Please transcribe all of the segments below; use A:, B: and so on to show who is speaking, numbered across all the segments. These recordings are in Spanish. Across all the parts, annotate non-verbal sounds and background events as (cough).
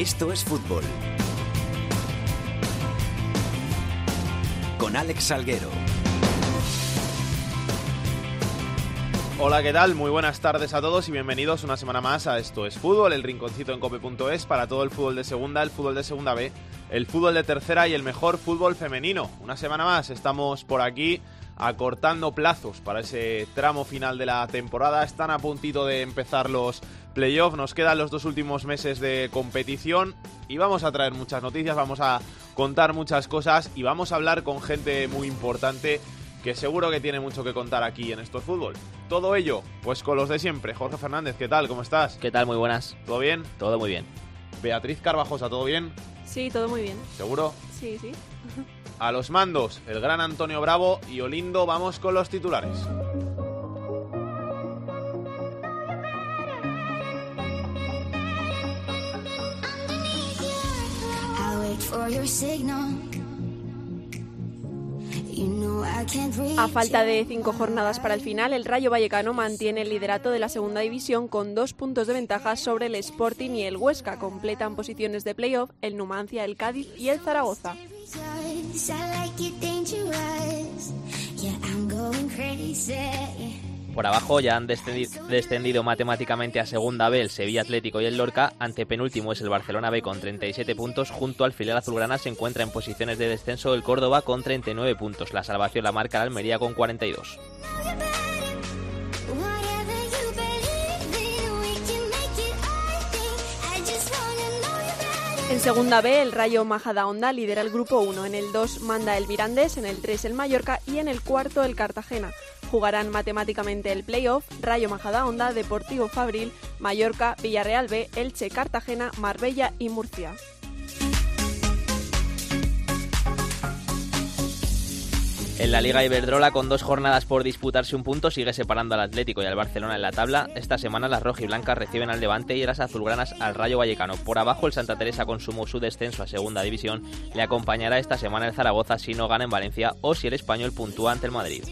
A: Esto es fútbol. Con Alex Salguero.
B: Hola, ¿qué tal? Muy buenas tardes a todos y bienvenidos una semana más a Esto es Fútbol, el rinconcito en cope.es para todo el fútbol de segunda, el fútbol de segunda B, el fútbol de tercera y el mejor fútbol femenino. Una semana más estamos por aquí acortando plazos para ese tramo final de la temporada. Están a puntito de empezar los playoffs, nos quedan los dos últimos meses de competición y vamos a traer muchas noticias, vamos a contar muchas cosas y vamos a hablar con gente muy importante que seguro que tiene mucho que contar aquí en Esto Fútbol. Todo ello, pues con los de siempre. Jorge Fernández, ¿qué tal? ¿Cómo estás?
C: ¿Qué tal? Muy buenas.
B: ¿Todo bien?
C: Todo muy bien.
B: Beatriz Carvajosa, ¿todo bien?
D: Sí, todo muy bien.
B: ¿Seguro?
D: Sí, sí.
B: A los mandos, el gran Antonio Bravo y Olindo, vamos con los titulares.
D: A falta de cinco jornadas para el final, el Rayo Vallecano mantiene el liderato de la segunda división con dos puntos de ventaja sobre el Sporting y el Huesca. Completan posiciones de playoff el Numancia, el Cádiz y el Zaragoza.
C: Por abajo ya han descendido, matemáticamente a Segunda B el Sevilla Atlético y el Lorca. Ante penúltimo es el Barcelona B con 37 puntos. Junto al filial azulgrana se encuentra en posiciones de descenso el Córdoba con 39 puntos. La salvación la marca la Almería con 42.
D: En segunda B, el Rayo Majadahonda lidera el grupo 1. En el 2 manda el Mirandés, en el 3 el Mallorca y en el cuarto el Cartagena. Jugarán matemáticamente el playoff Rayo Majadahonda, Deportivo Fabril, Mallorca, Villarreal B, Elche, Cartagena, Marbella y Murcia.
C: En la Liga Iberdrola, con dos jornadas por disputarse un punto, sigue separando al Atlético y al Barcelona en la tabla. Esta semana las rojiblancas reciben al Levante y las azulgranas al Rayo Vallecano. Por abajo, el Santa Teresa consumó su descenso a Segunda División. Le acompañará esta semana el Zaragoza si no gana en Valencia o si el Español puntúa ante el Madrid.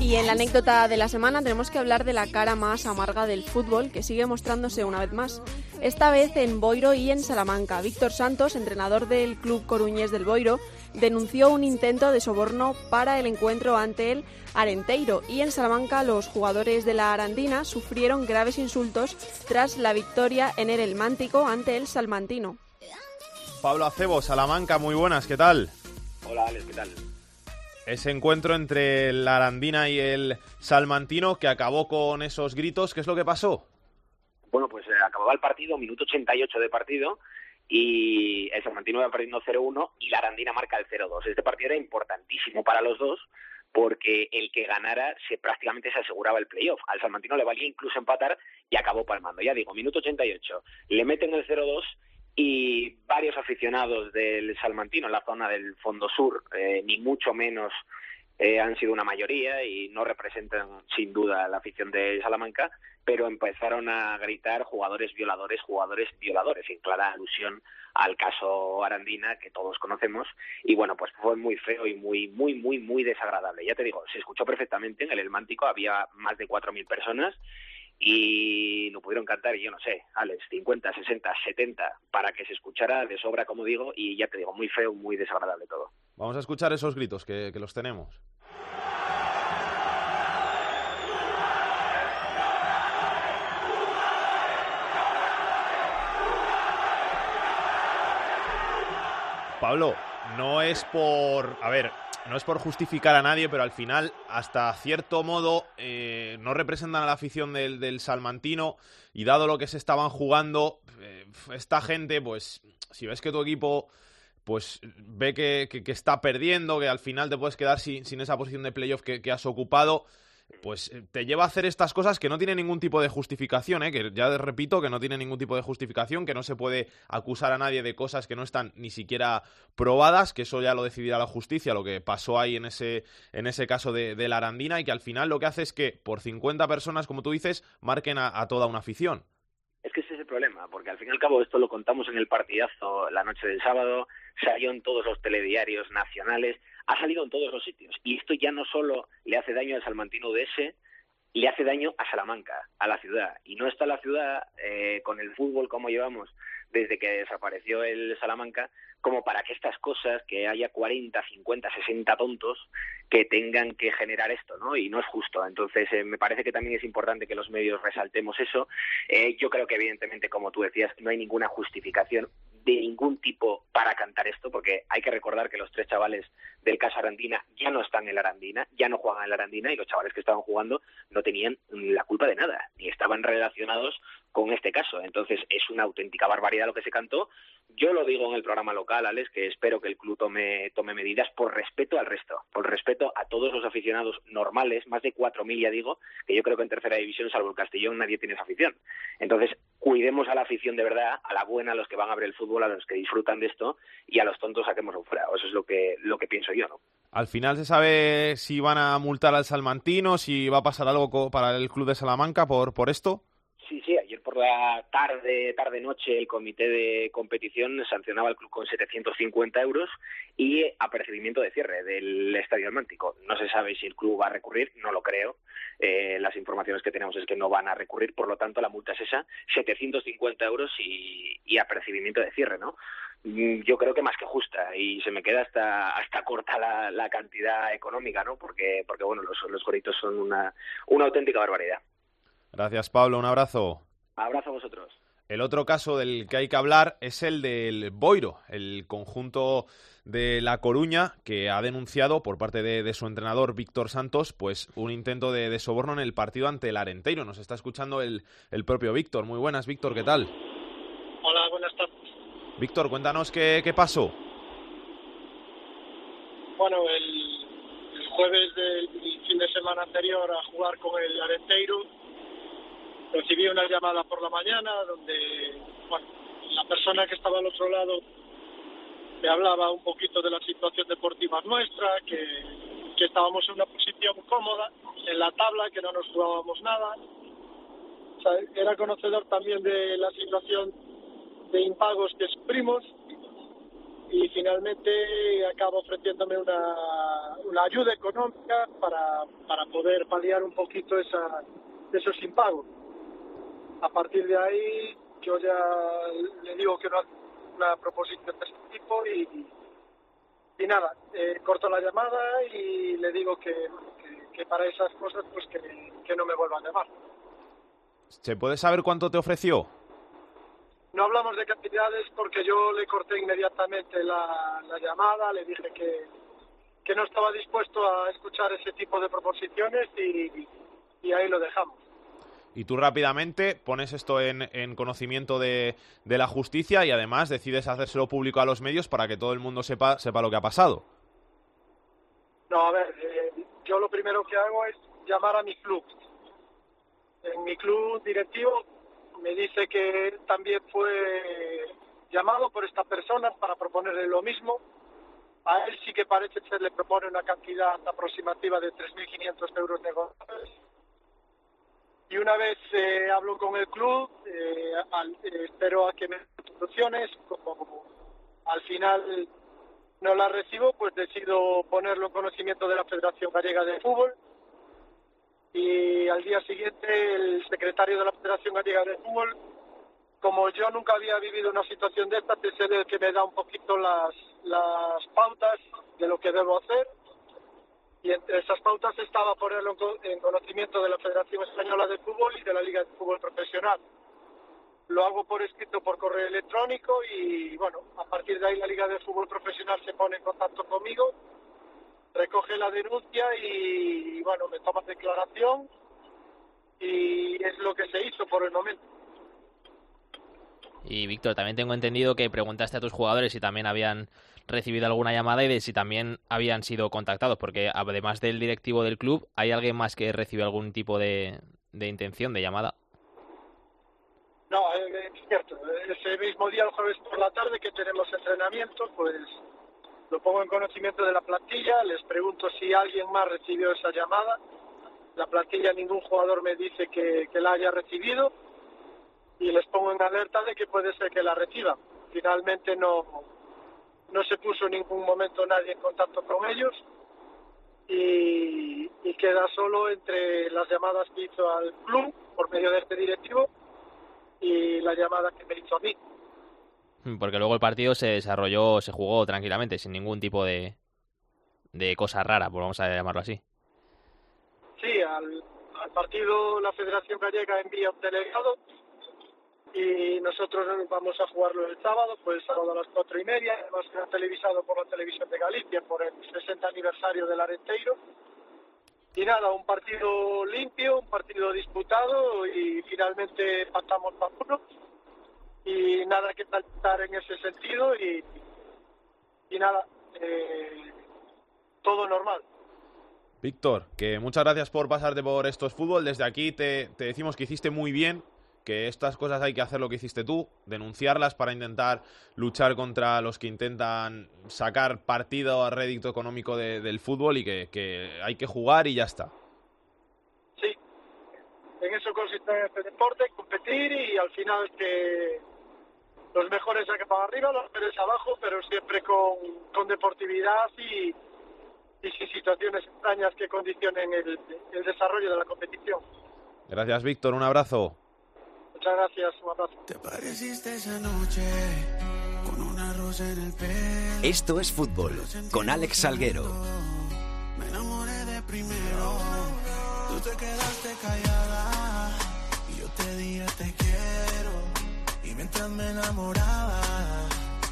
D: Y en la anécdota de la semana tenemos que hablar de la cara más amarga del fútbol que sigue mostrándose una vez más. Esta vez en Boiro y en Salamanca. Víctor Santos, entrenador del club coruñés del Boiro, denunció un intento de soborno para el encuentro ante el Arenteiro y en Salamanca los jugadores de la Arandina sufrieron graves insultos tras la victoria en el Elmántico ante el Salmantino.
B: Pablo Acebo, Salamanca, muy buenas, ¿qué tal?
E: Hola Alex, ¿qué tal?
B: ese encuentro entre la Arandina y el Salmantino que acabó con esos gritos. ¿Qué es lo que pasó?
E: Bueno, pues eh, acababa el partido, minuto 88 de partido, y el Salmantino iba perdiendo 0-1 y la Arandina marca el 0-2. Este partido era importantísimo para los dos porque el que ganara se prácticamente se aseguraba el playoff. Al Salmantino le valía incluso empatar y acabó palmando. Ya digo, minuto 88, le meten el 0-2 y varios aficionados del Salmantino en la zona del Fondo Sur, eh, ni mucho menos eh, han sido una mayoría y no representan sin duda la afición de Salamanca, pero empezaron a gritar jugadores violadores, jugadores violadores, en clara alusión al caso Arandina que todos conocemos y bueno, pues fue muy feo y muy muy muy muy desagradable. Ya te digo, se escuchó perfectamente en el Elmántico, había más de 4.000 personas y lo pudieron cantar, y yo no sé, Alex, 50, 60, 70, para que se escuchara de sobra, como digo, y ya te digo, muy feo, muy desagradable todo.
B: Vamos a escuchar esos gritos que, que los tenemos. Pablo, no es por... A ver, no es por justificar a nadie, pero al final, hasta cierto modo, eh, no representan a la afición del, Salmantino y dado lo que se estaban jugando, eh, esta gente, pues, si ves que tu equipo pues ve que, está perdiendo, que al final te puedes quedar sin esa posición de playoff que has ocupado, pues eh, te lleva a hacer estas cosas que no tienen ningún tipo de justificación, ¿eh? que ya repito que no tiene ningún tipo de justificación, que no se puede acusar a nadie de cosas que no están ni siquiera probadas, que eso ya lo decidirá la justicia, lo que pasó ahí en ese, en ese caso de, la Arandina, y que al final lo que hace es que por 50 personas, como tú dices, marquen a, toda una afición.
E: Es que ese es el problema, porque al fin y al cabo esto lo contamos en el partidazo la noche del sábado, salió en todos los telediarios nacionales, ha salido en todos los sitios. Y esto ya no solo le hace daño al Salmantino DS, le hace daño a Salamanca, a la ciudad. Y no está la ciudad eh, con el fútbol como llevamos desde que desapareció el Salamanca, como para que estas cosas, que haya 40, 50, 60 tontos que tengan que generar esto, ¿no? Y no es justo. Entonces, eh, me parece que también es importante que los medios resaltemos eso. Eh, yo creo que, evidentemente, como tú decías, no hay ninguna justificación de ningún tipo para cantar esto, porque hay que recordar que los tres chavales del caso Arandina ya no están en la Arandina, ya no juegan en la Arandina y los chavales que estaban jugando no tenían la culpa de nada, ni estaban relacionados con este caso. Entonces es una auténtica barbaridad lo que se cantó. Yo lo digo en el programa local, Alex, que espero que el club tome, tome medidas por respeto al resto, por respeto a todos los aficionados normales, más de 4.000 ya digo, que yo creo que en tercera división, salvo el Castellón, nadie tiene esa afición. Entonces, cuidemos a la afición de verdad, a la buena, a los que van a ver el fútbol, a los que disfrutan de esto, y a los tontos saquemos fuera. Eso es lo que, lo que pienso yo, ¿no?
B: Al final se sabe si van a multar al Salmantino, si va a pasar algo para el club de Salamanca por, por esto.
E: Sí, sí, ayer por la tarde, tarde-noche, el comité de competición sancionaba al club con 750 euros y apercibimiento de cierre del Estadio Almántico. No se sabe si el club va a recurrir, no lo creo. Eh, las informaciones que tenemos es que no van a recurrir, por lo tanto la multa es esa, 750 euros y, apercibimiento de cierre, ¿no? Mm, yo creo que más que justa y se me queda hasta hasta corta la, la cantidad económica, ¿no? Porque porque bueno, los los goritos son una una auténtica barbaridad.
B: Gracias, Pablo. Un abrazo.
E: Abrazo a vosotros.
B: El otro caso del que hay que hablar es el del Boiro, el conjunto de La Coruña, que ha denunciado por parte de, su entrenador Víctor Santos, pues un intento de, soborno en el partido ante el Arenteiro. Nos está escuchando el, el propio Víctor. Muy buenas, Víctor, ¿qué tal?
A: Hola, buenas tardes.
B: Víctor, cuéntanos qué, qué pasó.
A: Bueno, el, el jueves del fin de semana anterior a jugar con el Arenteiro, recibí una llamada por la mañana donde la persona que estaba al otro lado me hablaba un poquito de la situación deportiva nuestra, que, estábamos en una posición cómoda en la tabla, que no nos jugábamos nada. Era conocedor también de la situación de impagos que sufrimos y finalmente acaba ofreciéndome una, una ayuda económica para, para poder paliar un poquito esa, esos impagos a partir de ahí yo ya le digo que no hace una proposición de este tipo y, y nada, eh, corto la llamada y le digo que, que, que para esas cosas pues que, que, no me vuelvan a llamar.
B: ¿Se puede saber cuánto te ofreció?
A: No hablamos de cantidades porque yo le corté inmediatamente la, la llamada, le dije que, que no estaba dispuesto a escuchar ese tipo de proposiciones y, y ahí lo dejamos
B: y tú rápidamente pones esto en, en conocimiento de, la justicia y además decides hacérselo público a los medios para que todo el mundo sepa, sepa lo que ha pasado.
A: No, a ver, eh, yo lo primero que hago es llamar a mi club. En mi club directivo me dice que él también fue llamado por esta persona para proponerle lo mismo. A él sí que parece ser le propone una cantidad aproximativa de 3.500 euros negociables y una vez eh, hablo con el club, eh, al, eh, espero a que me soluciones, como al final no las recibo, pues decido ponerlo en conocimiento de la Federación Gallega de Fútbol. Y al día siguiente el secretario de la Federación Gallega de Fútbol, como yo nunca había vivido una situación de esta, es el que me da un poquito las, las pautas de lo que debo hacer y entre esas pautas estaba ponerlo en conocimiento de la Federación Española de Fútbol y de la Liga de Fútbol Profesional. Lo hago por escrito por correo electrónico y bueno, a partir de ahí la Liga de Fútbol Profesional se pone en contacto conmigo, recoge la denuncia y bueno, me toma declaración y es lo que se hizo por el momento.
C: Y Víctor, también tengo entendido que preguntaste a tus jugadores si también habían recibido alguna llamada y de si también habían sido contactados, porque además del directivo del club, ¿hay alguien más que recibe algún tipo de, de intención de llamada?
A: No, eh, es cierto. Ese mismo día, el jueves por la tarde, que tenemos entrenamiento, pues lo pongo en conocimiento de la plantilla, les pregunto si alguien más recibió esa llamada. La plantilla, ningún jugador me dice que, que la haya recibido y les pongo en alerta de que puede ser que la reciban. Finalmente no, no se puso en ningún momento nadie en contacto con ellos y, y queda solo entre las llamadas que hizo al club por medio de este directivo y la llamada que me hizo a mí.
C: Porque luego el partido se desarrolló, se jugó tranquilamente, sin ningún tipo de, de cosa rara, pues vamos a llamarlo así.
A: Sí, al, al partido la Federación Gallega envía un delegado y nosotros vamos a jugarlo el sábado, pues el sábado a las cuatro y media, además será televisado por la televisión de Galicia por el 60 aniversario del Arenteiro. Y nada, un partido limpio, un partido disputado y finalmente pasamos para uno. Y nada que tratar en ese sentido y, y nada, eh, todo normal.
B: Víctor, que muchas gracias por pasarte por estos fútbol. Desde aquí te, te decimos que hiciste muy bien, que estas cosas hay que hacer lo que hiciste tú, denunciarlas para intentar luchar contra los que intentan sacar partido a rédito económico de- del fútbol y que, que hay que jugar y ya está.
A: Sí, en eso consiste este deporte, competir y al final que los mejores sacan para arriba, los peores abajo, pero siempre con, con deportividad y, y sin situaciones extrañas que condicionen el, el desarrollo de la competición.
B: Gracias, Víctor. Un abrazo.
A: Muchas gracias, un abrazo.
F: Te pareciste esa noche con una rosa en el pelo.
G: Esto es fútbol con Alex Salguero.
F: Me enamoré de primero. Tú te quedaste callada y yo te dije te quiero. Y mientras me enamoraba,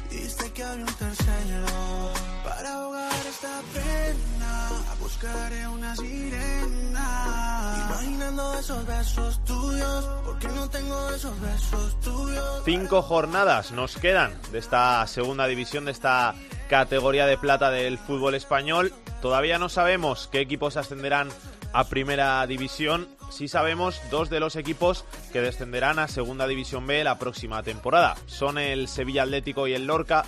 F: dijiste que había un tercero.
B: Cinco jornadas nos quedan de esta segunda división, de esta categoría de plata del fútbol español. Todavía no sabemos qué equipos ascenderán a primera división. Sí sabemos dos de los equipos que descenderán a segunda división B la próxima temporada. Son el Sevilla Atlético y el Lorca.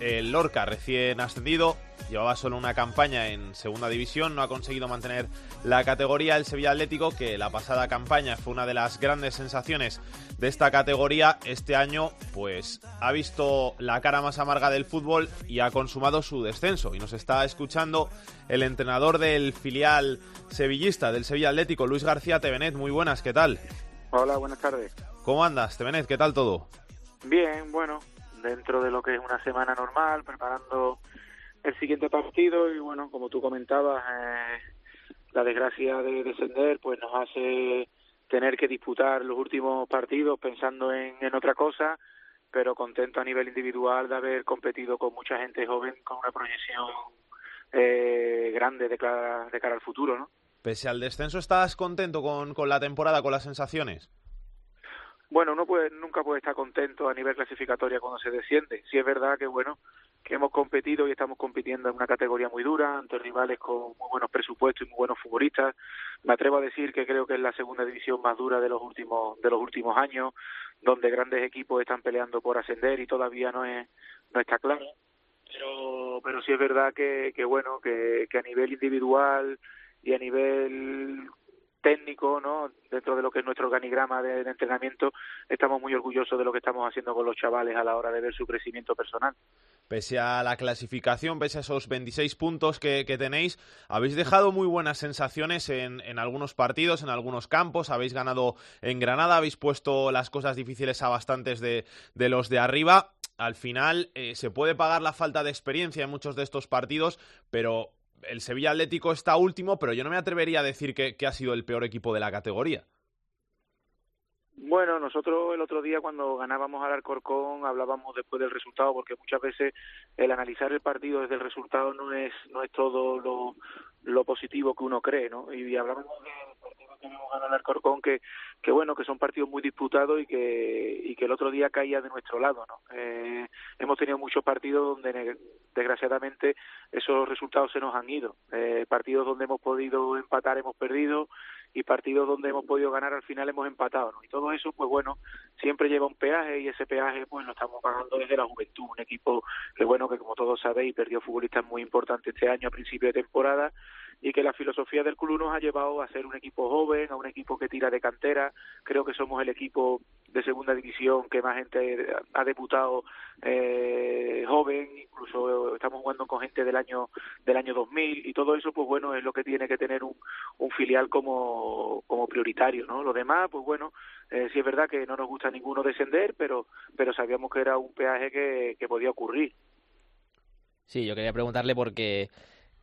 B: El Lorca recién ascendido, llevaba solo una campaña en segunda división, no ha conseguido mantener la categoría. El Sevilla Atlético, que la pasada campaña fue una de las grandes sensaciones de esta categoría, este año pues ha visto la cara más amarga del fútbol y ha consumado su descenso. Y nos está escuchando el entrenador del filial sevillista del Sevilla Atlético, Luis García Tevenet. Muy buenas, ¿qué tal?
H: Hola, buenas tardes.
B: ¿Cómo andas, Tevenet? ¿Qué tal todo?
H: Bien, bueno, dentro de lo que es una semana normal, preparando el siguiente partido y bueno, como tú comentabas, eh, la desgracia de descender pues nos hace tener que disputar los últimos partidos pensando en, en otra cosa, pero contento a nivel individual de haber competido con mucha gente joven con una proyección eh, grande de cara, de cara al futuro, ¿no?
B: Pese al descenso, ¿estás contento con, con la temporada, con las sensaciones?
H: Bueno, uno puede, nunca puede estar contento a nivel clasificatoria cuando se desciende. Sí es verdad que bueno que hemos competido y estamos compitiendo en una categoría muy dura ante rivales con muy buenos presupuestos y muy buenos futbolistas. Me atrevo a decir que creo que es la segunda división más dura de los últimos de los últimos años, donde grandes equipos están peleando por ascender y todavía no es no está claro. Pero pero sí es verdad que, que bueno que, que a nivel individual y a nivel técnico, ¿no? Dentro de lo que es nuestro organigrama de, entrenamiento, estamos muy orgullosos de lo que estamos haciendo con los chavales a la hora de ver su crecimiento personal.
B: Pese a la clasificación, pese a esos 26 puntos que, tenéis, habéis dejado muy buenas sensaciones en, algunos partidos, en algunos campos, habéis ganado en Granada, habéis puesto las cosas difíciles a bastantes de, de los de arriba. Al final eh, se puede pagar la falta de experiencia en muchos de estos partidos, pero el Sevilla Atlético está último, pero yo no me atrevería a decir que, ha sido el peor equipo de la categoría.
H: Bueno, nosotros el otro día cuando ganábamos al Alcorcón hablábamos después del resultado, porque muchas veces el analizar el partido desde el resultado no es no es todo lo, lo positivo que uno cree, ¿no? Y hablábamos hemos ganado al Alcorcón, que, que bueno, que son partidos muy disputados y que y que el otro día caía de nuestro lado, ¿no? Eh, hemos tenido muchos partidos donde desgraciadamente esos resultados se nos han ido. Eh, partidos donde hemos podido empatar hemos perdido y partidos donde hemos podido ganar al final hemos empatado. Y todo eso, pues bueno, siempre lleva un peaje y ese peaje pues lo estamos pagando desde la juventud, un equipo que bueno, que como todos sabéis perdió futbolistas muy importantes este año a principio de temporada y que la filosofía del club nos ha llevado a ser un equipo joven, a un equipo que tira de cantera. Creo que somos el equipo de segunda división que más gente ha debutado eh, joven, incluso estamos jugando con gente del año del año 2000 y todo eso, pues bueno, es lo que tiene que tener un, un filial como, como prioritario, ¿no? Lo demás, pues bueno, eh, sí es verdad que no nos gusta ninguno descender, pero pero sabíamos que era un peaje que, que podía ocurrir.
C: Sí, yo quería preguntarle porque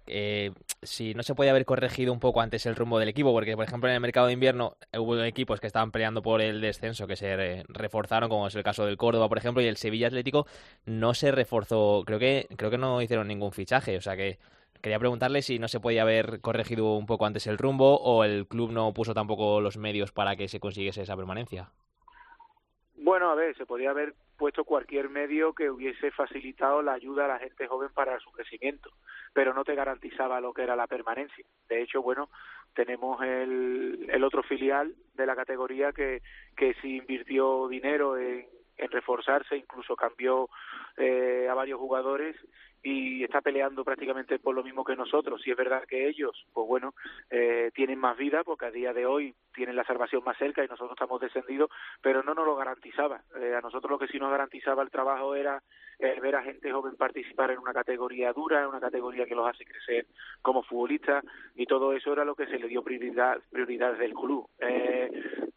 C: eh, si no se podía haber corregido un poco antes el rumbo del equipo, porque por ejemplo en el mercado de invierno hubo equipos que estaban peleando por el descenso, que se reforzaron, como es el caso del Córdoba, por ejemplo, y el Sevilla Atlético no se reforzó, creo que, creo que no hicieron ningún fichaje, o sea que quería preguntarle si no se podía haber corregido un poco antes el rumbo o el club no puso tampoco los medios para que se consiguiese esa permanencia.
H: Bueno, a ver, se podía haber puesto cualquier medio que hubiese facilitado la ayuda a la gente joven para su crecimiento, pero no te garantizaba lo que era la permanencia. De hecho, bueno, tenemos el, el otro filial de la categoría que, que sí invirtió dinero en, en reforzarse, incluso cambió eh, a varios jugadores y está peleando prácticamente por lo mismo que nosotros. Si es verdad que ellos, pues bueno, eh, tienen más vida porque a día de hoy tienen la salvación más cerca y nosotros estamos descendidos, pero no nos lo garantizaba. Eh, a nosotros lo que sí nos garantizaba el trabajo era el ver a gente joven participar en una categoría dura, en una categoría que los hace crecer como futbolistas y todo eso era lo que se le dio prioridad, prioridad del club. Eh,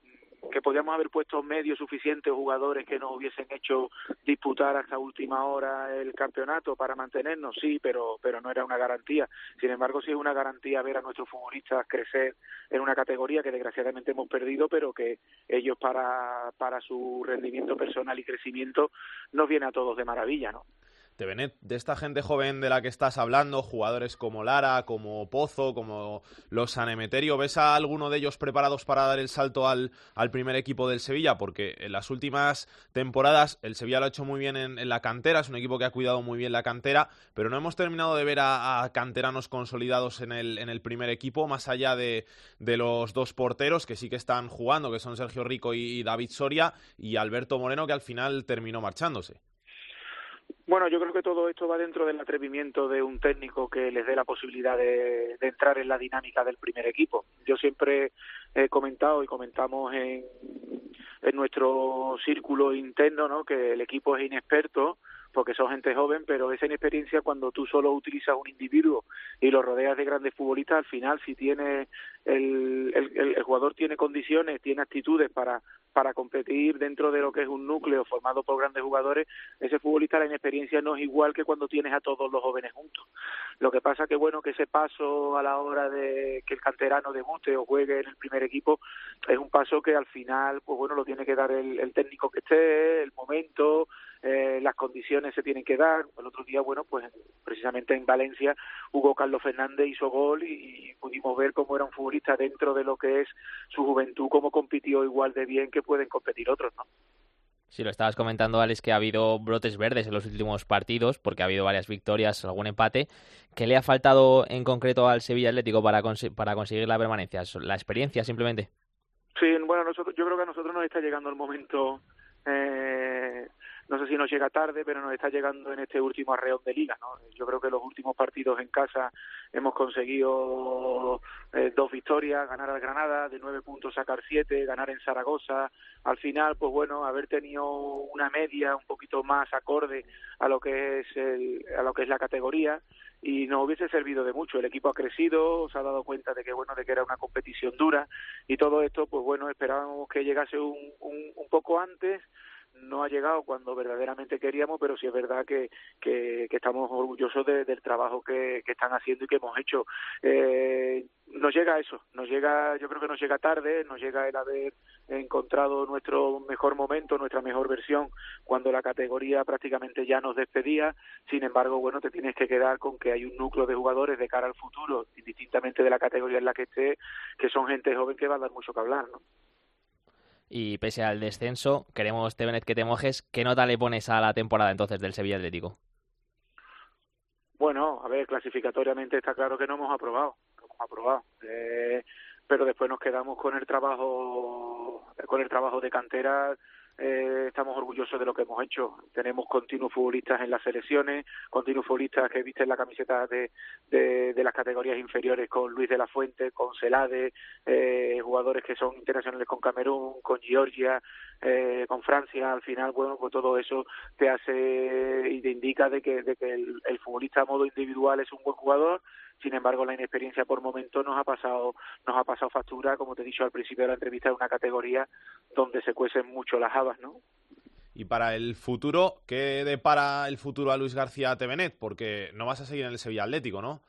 H: que podíamos haber puesto medios suficientes jugadores que nos hubiesen hecho disputar hasta última hora el campeonato para mantenernos, sí, pero pero no era una garantía. Sin embargo, sí es una garantía ver a nuestros futbolistas crecer en una categoría que desgraciadamente hemos perdido, pero que ellos para para su rendimiento personal y crecimiento nos viene a todos de maravilla, ¿no?
B: De esta gente joven de la que estás hablando, jugadores como Lara, como Pozo, como los Sanemeterio, ¿ves a alguno de ellos preparados para dar el salto al, al primer equipo del Sevilla? Porque en las últimas temporadas el Sevilla lo ha hecho muy bien en, la cantera, es un equipo que ha cuidado muy bien la cantera, pero no hemos terminado de ver a, canteranos consolidados en el, en el primer equipo, más allá de, de, los dos porteros que sí que están jugando, que son Sergio Rico y David Soria, y Alberto Moreno, que al final terminó marchándose.
H: Bueno, yo creo que todo esto va dentro del atrevimiento de un técnico que les dé la posibilidad de, entrar en la dinámica del primer equipo. Yo siempre he comentado y comentamos en, en nuestro círculo interno ¿no? que el equipo es inexperto porque son gente joven, pero esa inexperiencia cuando tú solo utilizas un individuo y lo rodeas de grandes futbolistas, al final si tiene el, el, el, jugador tiene condiciones, tiene actitudes para, para competir dentro de lo que es un núcleo formado por grandes jugadores, ese futbolista la inexperiencia no es igual que cuando tienes a todos los jóvenes juntos. Lo que pasa que bueno que ese paso a la hora de que el canterano debute o juegue en el primer equipo es un paso que al final pues bueno lo tiene que dar el, el técnico que esté, el momento, eh, las condiciones se tienen que dar. El otro día, bueno, pues precisamente en Valencia, Hugo Carlos Fernández hizo gol y, pudimos ver cómo era un futbolista dentro de lo que es su juventud, cómo compitió igual de bien que pueden competir otros, ¿no?
C: Sí, lo estabas comentando, Alex, que ha habido brotes verdes en los últimos partidos, porque ha habido varias victorias, algún empate. ¿Qué le ha faltado en concreto al Sevilla Atlético para, para conseguir la permanencia? ¿La experiencia simplemente?
H: Sí, bueno, nosotros, yo creo que a nosotros nos está llegando el momento eh, no sé si nos llega tarde, pero nos está llegando en este último arreón de liga. ¿no? Yo creo que los últimos partidos en casa hemos conseguido eh, dos victorias, ganar al Granada, de nueve puntos sacar siete, ganar en Zaragoza. Al final, pues bueno, haber tenido una media un poquito más acorde a lo que es el, a lo que es la categoría y nos hubiese servido de mucho. El equipo ha crecido, se ha dado cuenta de que bueno, de que era una competición dura y todo esto, pues bueno, esperábamos que llegase un, un, un poco antes no ha llegado cuando verdaderamente queríamos, pero sí es verdad que, que, estamos orgullosos del trabajo que, que, están haciendo y que hemos hecho. Eh, nos llega eso, nos llega, yo creo que nos llega tarde, nos llega el haber encontrado nuestro mejor momento, nuestra mejor versión, cuando la categoría prácticamente ya nos despedía. Sin embargo, bueno, te tienes que quedar con que hay un núcleo de jugadores de cara al futuro, indistintamente de la categoría en la que esté, que son gente joven que va a dar mucho que hablar, ¿no?
C: Y pese al descenso, queremos, Tevenet, que te mojes. ¿Qué nota le pones a la temporada entonces del Sevilla Atlético?
H: Bueno, a ver, clasificatoriamente está claro que no hemos aprobado, no hemos aprobado. Eh, pero después nos quedamos con el trabajo, con el trabajo de cantera eh, estamos orgullosos de lo que hemos hecho. Tenemos continuos futbolistas en las selecciones, continuos futbolistas que visten la camiseta de, de, las categorías inferiores con Luis de la Fuente, con Celade, eh, jugadores que son internacionales con Camerún, con Georgia, eh, con Francia. Al final, bueno, pues todo eso te hace y te indica de que, de que el, el futbolista a modo individual es un buen jugador sin embargo la inexperiencia por momento nos ha pasado nos ha pasado factura como te he dicho al principio de la entrevista de una categoría donde se cuecen mucho las habas no
B: y para el futuro, ¿qué depara el futuro a Luis García Tevenet? Porque no vas a seguir en el Sevilla Atlético, ¿no?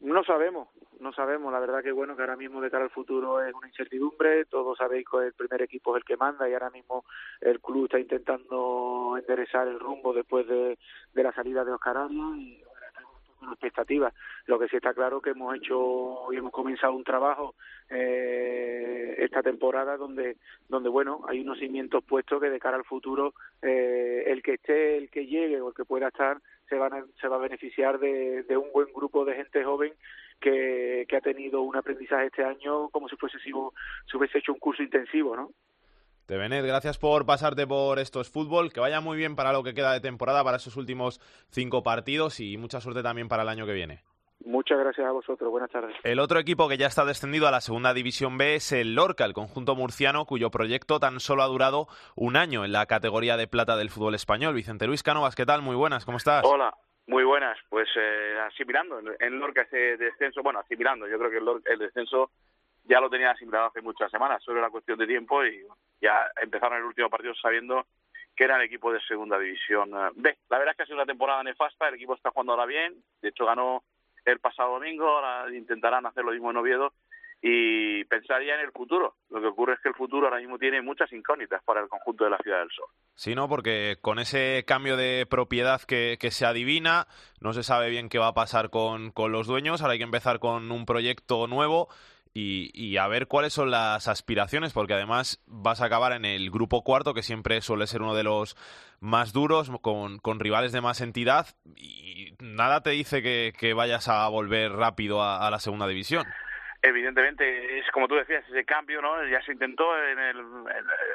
H: No sabemos, no sabemos. La verdad que bueno que ahora mismo de cara al futuro es una incertidumbre. Todos sabéis que el primer equipo es el que manda y ahora mismo el club está intentando enderezar el rumbo después de, de la salida de Oscar Arias y expectativas. Lo que sí está claro que hemos hecho y hemos comenzado un trabajo eh, esta temporada donde, donde bueno, hay unos cimientos puestos que de cara al futuro eh, el que esté, el que llegue o el que pueda estar se, van se va a beneficiar de, un buen grupo de gente joven que, que ha tenido un aprendizaje este año como si fuese si hubiese hecho un curso intensivo, ¿no?
B: De Benet, gracias por pasarte por estos fútbol. Que vaya muy bien para lo que queda de temporada, para esos últimos cinco partidos y mucha suerte también para el año que viene.
H: Muchas gracias a vosotros. Buenas tardes.
B: El otro equipo que ya está descendido a la segunda división B es el Lorca, el conjunto murciano, cuyo proyecto tan solo ha durado un año en la categoría de plata del fútbol español. Vicente Luis Canovas, ¿qué tal? Muy buenas, ¿cómo estás?
I: Hola, muy buenas. Pues eh, asimilando en Lorca ese descenso, bueno, asimilando, yo creo que el, el descenso ya lo tenía asimilado hace muchas semanas, solo era cuestión de tiempo y ya empezaron el último partido sabiendo que era el equipo de segunda división eh, B. La verdad es que ha sido una temporada nefasta, el equipo está jugando ahora bien, de hecho ganó el pasado domingo, ahora intentarán hacer lo mismo en Oviedo y pensaría en el futuro. Lo que ocurre es que el futuro ahora mismo tiene muchas incógnitas para el conjunto de la Ciudad del Sol.
B: Sí, ¿no? Porque con ese cambio de propiedad que, que se adivina, no se sabe bien qué va a pasar con, con los dueños, ahora hay que empezar con un proyecto nuevo y, a ver cuáles son las aspiraciones, porque además vas a acabar en el grupo cuarto, que siempre suele ser uno de los más duros, con, rivales de más entidad, y nada te dice que, vayas a volver rápido a, la segunda división.
I: Evidentemente, es como tú decías, ese cambio ¿no? ya se intentó en el,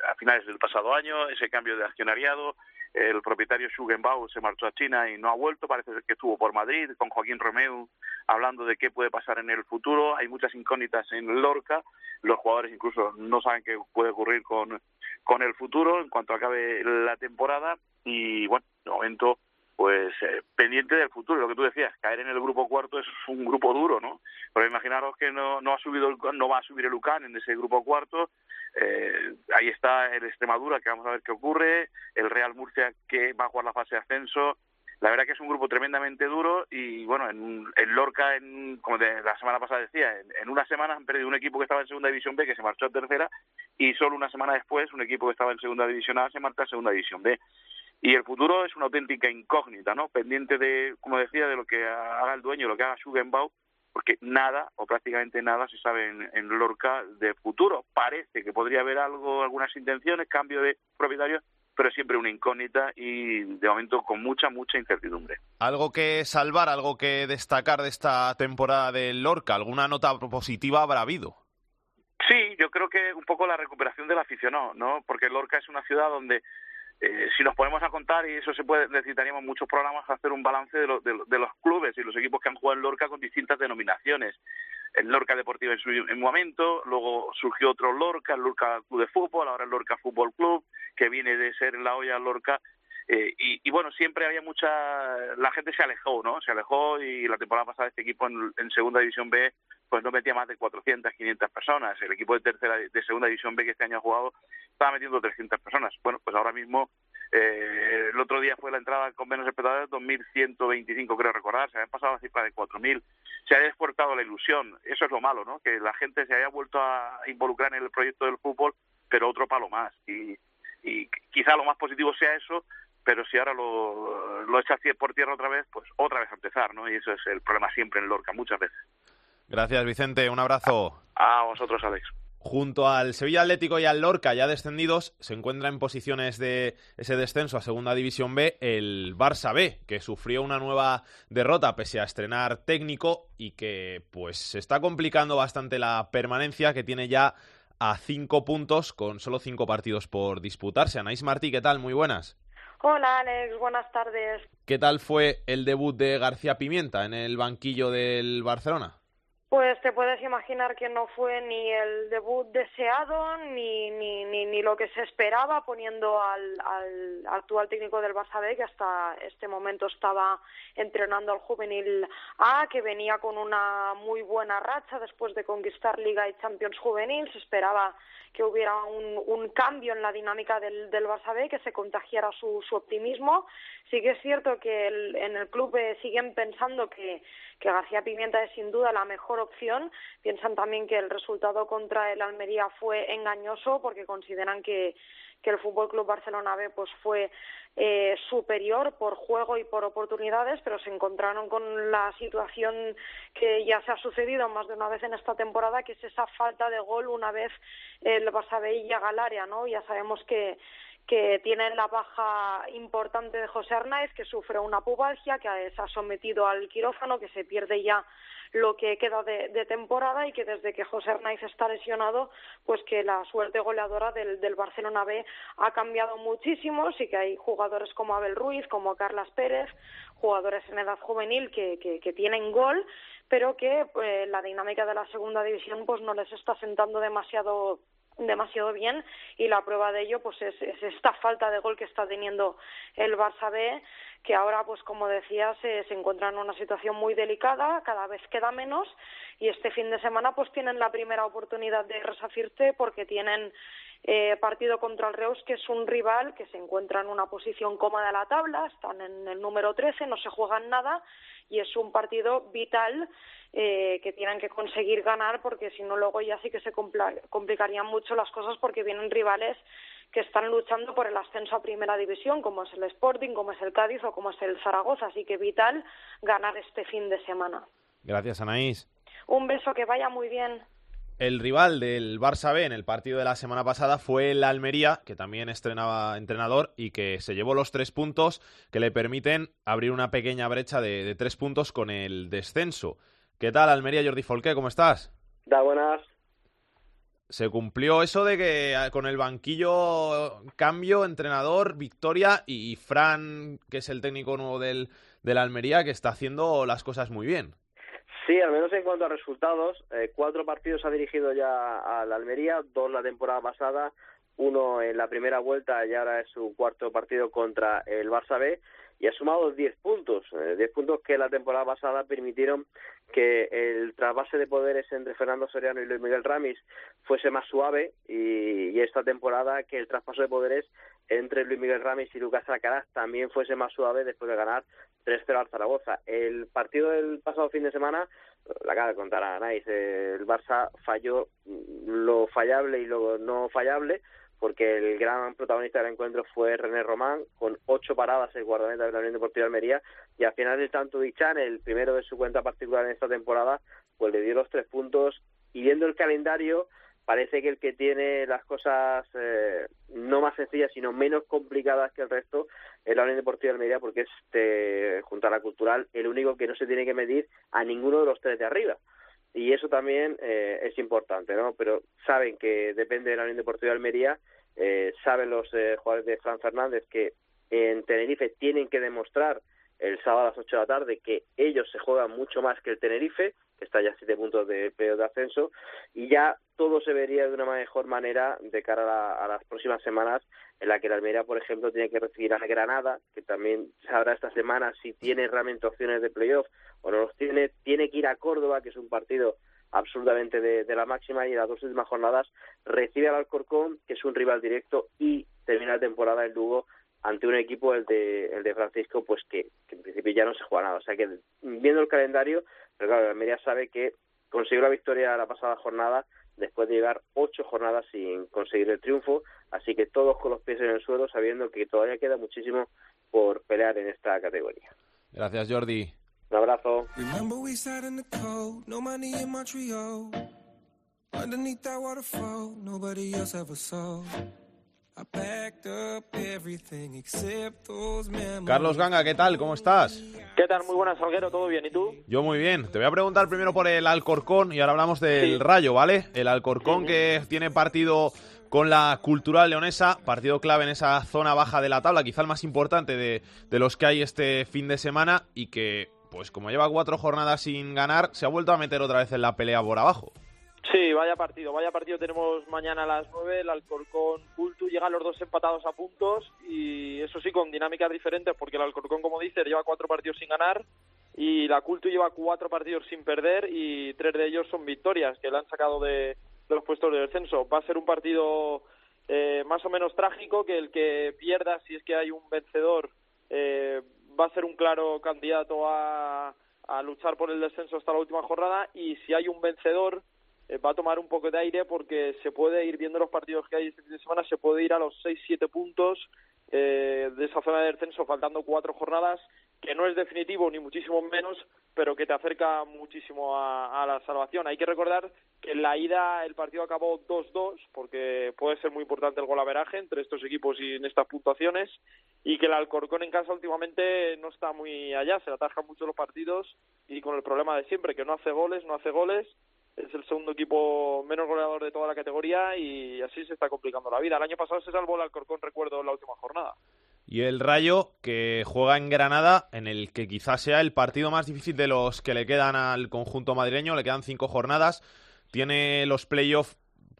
I: a finales del pasado año, ese cambio de accionariado, el propietario Schugenbau se marchó a China y no ha vuelto, parece que estuvo por Madrid con Joaquín Romeu hablando de qué puede pasar en el futuro, hay muchas incógnitas en Lorca, los jugadores incluso no saben qué puede ocurrir con, con el futuro en cuanto acabe la temporada. Y bueno, de momento pues eh, pendiente del futuro, lo que tú decías, caer en el grupo cuarto es un grupo duro, ¿no? Pero imaginaros que no, no ha subido no va a subir el UCAN en ese grupo cuarto, eh, ahí está el Extremadura, que vamos a ver qué ocurre, el Real Murcia, que va a jugar la fase de ascenso. La verdad que es un grupo tremendamente duro y, bueno, en, Lorca, en, como de, la semana pasada decía, en, una semana han perdido un equipo que estaba en Segunda División B, que se marchó a Tercera, y solo una semana después un equipo que estaba en Segunda División A se marcha a Segunda División B. Y el futuro es una auténtica incógnita, ¿no? Pendiente de, como decía, de lo que haga el dueño, lo que haga Schugenbau, porque nada o prácticamente nada se sabe en, Lorca de futuro. Parece que podría haber algo, algunas intenciones, cambio de propietario, pero siempre una incógnita y de momento con mucha, mucha incertidumbre.
B: ¿Algo que salvar, algo que destacar de esta temporada de Lorca? ¿Alguna nota positiva habrá habido?
I: Sí, yo creo que un poco la recuperación del aficionado, ¿no? Porque Lorca es una ciudad donde eh, si nos ponemos a contar, y eso se puede, necesitaríamos muchos programas, hacer un balance de, de, los clubes y los equipos que han jugado en Lorca con distintas denominaciones. El Lorca Deportivo en su en momento, luego surgió otro Lorca, el Lorca Club de Fútbol, ahora el Lorca Fútbol Club, que viene de ser la olla Lorca. Eh, y, y, bueno, siempre había mucha. La gente se alejó, ¿no? Se alejó y la temporada pasada este equipo en, Segunda División B pues no metía más de 400, 500 personas. El equipo de tercera de segunda división B que este año ha jugado estaba metiendo 300 personas. Bueno, pues ahora mismo eh, el otro día fue la entrada con menos espectadores 2.125, creo recordar. Se habían pasado la cifra de 4.000. Se ha exportado la ilusión. Eso es lo malo, ¿no? Que la gente se haya vuelto a involucrar en el proyecto del fútbol, pero otro palo más. Y, y quizá lo más positivo sea eso, pero si ahora lo, lo echas por tierra otra vez, pues otra vez a empezar, ¿no? Y eso es el problema siempre en Lorca, muchas veces.
B: Gracias, Vicente. Un abrazo.
I: A vosotros, Alex.
B: Junto al Sevilla Atlético y al Lorca, ya descendidos, se encuentra en posiciones de ese descenso a Segunda División B el Barça B, que sufrió una nueva derrota pese a estrenar técnico y que pues se está complicando bastante la permanencia que tiene ya a cinco puntos con solo cinco partidos por disputarse. Anaís Martí, ¿qué tal? Muy buenas.
J: Hola Alex, buenas tardes.
B: ¿Qué tal fue el debut de García Pimienta en el banquillo del Barcelona?
J: Pues te puedes imaginar que no fue ni el debut deseado ni, ni, ni, lo que se esperaba poniendo al, al, actual técnico del Barça B, que hasta este momento estaba entrenando al juvenil A, que venía con una muy buena racha después de conquistar Liga y Champions juvenil. Se esperaba que hubiera un, un cambio en la dinámica del, del Barça B, que se contagiara su, su optimismo. Sí que es cierto que en el club eh, siguen pensando que, que García Pimienta es sin duda la mejor opción. Piensan también que el resultado contra el Almería fue engañoso porque consideran que, que el Fútbol Club Barcelona B pues fue eh, superior por juego y por oportunidades, pero se encontraron con la situación que ya se ha sucedido más de una vez en esta temporada, que es esa falta de gol una vez el Barça B llega al área, ¿no? Ya sabemos que que tiene la baja importante de José Arnaiz, que sufre una pubalgia, que se ha sometido al quirófano, que se pierde ya lo que queda de, temporada y que desde que José Arnaiz está lesionado, pues que la suerte goleadora del, del, Barcelona B ha cambiado muchísimo, sí que hay jugadores como Abel Ruiz, como Carlas Pérez, jugadores en edad juvenil que, que, tienen gol, pero que eh, la dinámica de la segunda división pues no les está sentando demasiado demasiado bien y la prueba de ello pues es, esta falta de gol que está teniendo el Barça B que ahora pues como decía se, se encuentra en una situación muy delicada cada vez queda menos y este fin de semana pues tienen la primera oportunidad de resacirse porque tienen eh, partido contra el Reus que es un rival que se encuentra en una posición cómoda de la tabla están en el número 13 no se juegan nada y es un partido vital eh, que tienen que conseguir ganar porque si no luego ya sí que se complicarían mucho las cosas porque vienen rivales que están luchando por el ascenso a primera división como es el Sporting, como es el Cádiz o como es el Zaragoza, así que vital ganar este fin de semana.
B: Gracias Anaís.
J: Un beso, que vaya muy bien.
B: El rival del Barça B en el partido de la semana pasada fue el Almería, que también estrenaba entrenador y que se llevó los tres puntos que le permiten abrir una pequeña brecha de, tres puntos con el descenso. ¿Qué tal, Almería, Jordi Folqué? ¿Cómo estás?
K: Da buenas.
B: Se cumplió eso de que ah, con el banquillo cambio, entrenador, victoria y Fran, que es el técnico nuevo del, del Almería, que está haciendo las cosas muy bien.
K: Sí, al menos en cuanto a resultados, eh, cuatro partidos ha dirigido ya al Almería, dos la temporada pasada, uno en la primera vuelta y ahora es su cuarto partido contra el Barça B y ha sumado 10 puntos, 10 eh, puntos que la temporada pasada permitieron que el trasvase de poderes entre Fernando Soriano y Luis Miguel Ramis fuese más suave y, y esta temporada que el traspaso de poderes entre Luis Miguel Ramis y Lucas Alcaraz también fuese más suave después de ganar 3-0 al Zaragoza. El partido del pasado fin de semana, la acaba de contar a Anais, el Barça falló lo fallable y lo no fallable, porque el gran protagonista del encuentro fue René Román, con ocho paradas el guardameta de la Unión Deportiva de Almería, y al final del tanto Dichan, el primero de su cuenta particular en esta temporada, pues le dio los tres puntos, y viendo el calendario, parece que el que tiene las cosas eh, no más sencillas, sino menos complicadas que el resto, es la Unión Deportiva de Almería, porque es, este, junto a la cultural, el único que no se tiene que medir a ninguno de los tres de arriba y eso también eh, es importante, ¿no? Pero saben que depende de la Unión Deportiva de Almería, eh, saben los eh, jugadores de Fran Fernández que en Tenerife tienen que demostrar el sábado a las 8 de la tarde que ellos se juegan mucho más que el Tenerife, que está ya a 7 puntos de peor de ascenso, y ya todo se vería de una mejor manera de cara a, las próximas semanas, en la que la Almería, por ejemplo, tiene que recibir a Granada, que también sabrá esta semana si tiene realmente opciones de playoff o no los tiene, tiene que ir a Córdoba, que es un partido absolutamente de, de la máxima, y en las dos últimas jornadas recibe al Alcorcón, que es un rival directo, y termina la temporada en Lugo ante un equipo, el de, el de Francisco, pues que, en principio ya no se juega nada. O sea que viendo el calendario, pero claro, Almería sabe que consiguió la victoria la pasada jornada después de llegar ocho jornadas sin conseguir el triunfo, así que todos con los pies en el suelo, sabiendo que todavía queda muchísimo por pelear en esta categoría.
B: Gracias, Jordi.
K: Un abrazo.
B: Carlos Ganga, ¿qué tal? ¿Cómo estás?
L: ¿Qué tal? Muy buenas, Salguero, ¿todo bien? ¿Y tú?
B: Yo muy bien. Te voy a preguntar primero por el Alcorcón y ahora hablamos del Rayo, ¿vale? El Alcorcón que tiene partido con la Cultural Leonesa, partido clave en esa zona baja de la tabla, quizá el más importante de, de los que hay este fin de semana y que, pues como lleva cuatro jornadas sin ganar, se ha vuelto a meter otra vez en la pelea por abajo.
L: Vaya partido, vaya partido tenemos mañana a las 9, el Alcorcón Cultu, llegan los dos empatados a puntos y eso sí con dinámicas diferentes porque el Alcorcón, como dices, lleva cuatro partidos sin ganar y la Cultu lleva cuatro partidos sin perder y tres de ellos son victorias que le han sacado de, de los puestos de descenso. Va a ser un partido eh, más o menos trágico que el que pierda si es que hay un vencedor eh, va a ser un claro candidato a, a luchar por el descenso hasta la última jornada y si hay un vencedor eh, va a tomar un poco de aire porque se puede ir viendo los partidos que hay este fin de semana, se puede ir a los 6-7 puntos eh, de esa zona de descenso faltando cuatro jornadas, que no es definitivo ni muchísimo menos, pero que te acerca muchísimo a, a la salvación. Hay que recordar que en la ida el partido acabó 2-2, porque puede ser muy importante el golaveraje entre estos equipos y en estas puntuaciones, y que el Alcorcón en casa últimamente no está muy allá, se le atajan mucho los partidos y con el problema de siempre, que no hace goles, no hace goles, es el segundo equipo menos goleador de toda la categoría y así se está complicando la vida. El año pasado se salvó el Alcorcón, recuerdo, en la última jornada.
B: Y el Rayo, que juega en Granada, en el que quizás sea el partido más difícil de los que le quedan al conjunto madrileño, le quedan cinco jornadas, tiene los playoffs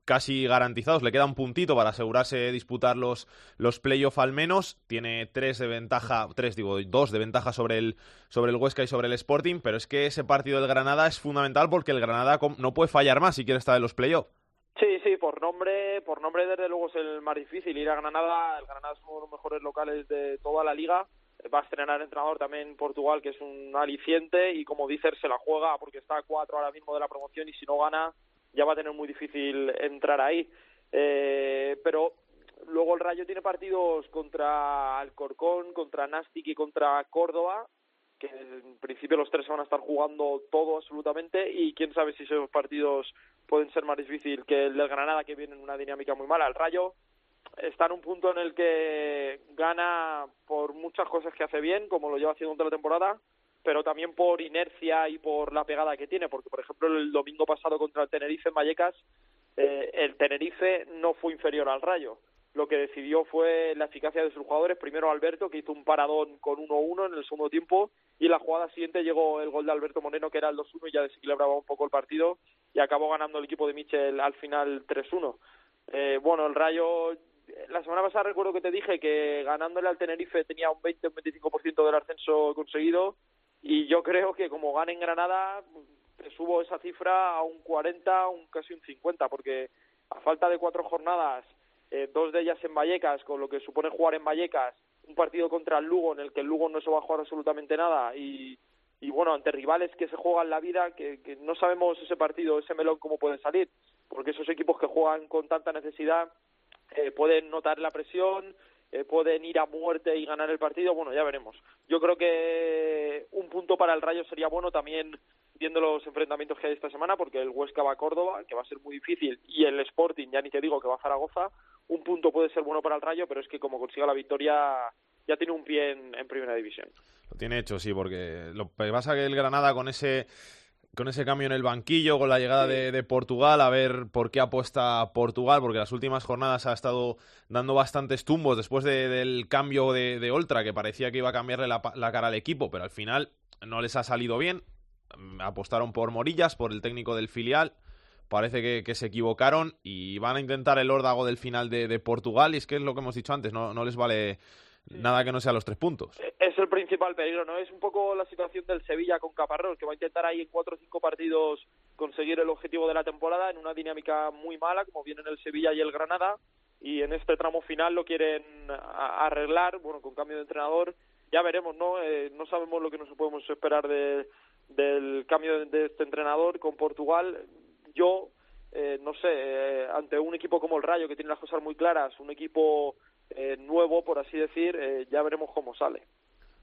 B: casi garantizados. Le queda un puntito para asegurarse de disputar los, los playoffs al menos. Tiene tres de ventaja, tres digo, dos de ventaja sobre el, sobre el Huesca y sobre el Sporting, pero es que ese partido del Granada es fundamental porque el Granada no puede fallar más si quiere estar en los playoffs.
L: Sí, sí, por nombre, por nombre desde luego es el más difícil ir a Granada. El Granada es uno de los mejores locales de toda la liga. Va a estrenar entrenador también Portugal, que es un aliciente, y como dices, se la juega porque está a cuatro ahora mismo de la promoción y si no gana, ya va a tener muy difícil entrar ahí. Eh, pero luego el Rayo tiene partidos contra Alcorcón, contra Nastic y contra Córdoba, que en principio los tres van a estar jugando todo absolutamente y quién sabe si esos partidos pueden ser más difíciles que el del Granada que viene en una dinámica muy mala. El Rayo está en un punto en el que gana por muchas cosas que hace bien, como lo lleva haciendo toda la temporada, pero también por inercia y por la pegada que tiene, porque por ejemplo el domingo pasado contra el Tenerife en Vallecas, eh, el Tenerife no fue inferior al Rayo. Lo que decidió fue la eficacia de sus jugadores. Primero Alberto, que hizo un paradón con 1-1 en el segundo tiempo, y en la jugada siguiente llegó el gol de Alberto Moreno, que era el 2-1, y ya desequilibraba un poco el partido, y acabó ganando el equipo de Michel al final 3-1. Eh, bueno, el Rayo, la semana pasada recuerdo que te dije que ganándole al Tenerife tenía un 20 25% del ascenso conseguido, y yo creo que como gane en Granada te subo esa cifra a un 40, un casi un 50, porque a falta de cuatro jornadas, eh, dos de ellas en Vallecas, con lo que supone jugar en Vallecas, un partido contra el Lugo en el que el Lugo no se va a jugar absolutamente nada y, y bueno, ante rivales que se juegan la vida, que, que no sabemos ese partido, ese melón cómo pueden salir, porque esos equipos que juegan con tanta necesidad eh, pueden notar la presión, eh, pueden ir a muerte y ganar el partido, bueno, ya veremos. Yo creo que un punto para el Rayo sería bueno también viendo los enfrentamientos que hay esta semana, porque el Huesca va a Córdoba, que va a ser muy difícil, y el Sporting, ya ni te digo que va a Zaragoza, un punto puede ser bueno para el Rayo, pero es que como consiga la victoria ya tiene un pie en, en primera división.
B: Lo tiene hecho, sí, porque lo que pasa que el Granada con ese con ese cambio en el banquillo, con la llegada de, Portugal, a ver por qué apuesta Portugal, porque las últimas jornadas ha estado dando bastantes tumbos después de, del cambio de, Oltra, que parecía que iba a cambiarle la, la, cara al equipo, pero al final no les ha salido bien. Apostaron por Morillas, por el técnico del filial. Parece que, que se equivocaron y van a intentar el órdago del final de, Portugal. Y es que es lo que hemos dicho antes, no, no les vale nada que no sea los tres puntos.
L: Es el principal peligro, ¿no? Es un poco la situación del Sevilla con Caparrós, que va a intentar ahí en cuatro o cinco partidos conseguir el objetivo de la temporada en una dinámica muy mala, como vienen el Sevilla y el Granada, y en este tramo final lo quieren arreglar, bueno, con cambio de entrenador. Ya veremos, ¿no? Eh, no sabemos lo que nos podemos esperar de, del cambio de este entrenador con Portugal. Yo, eh, no sé, eh, ante un equipo como el Rayo, que tiene las cosas muy claras, un equipo eh, nuevo, por así decir, eh, ya veremos cómo sale.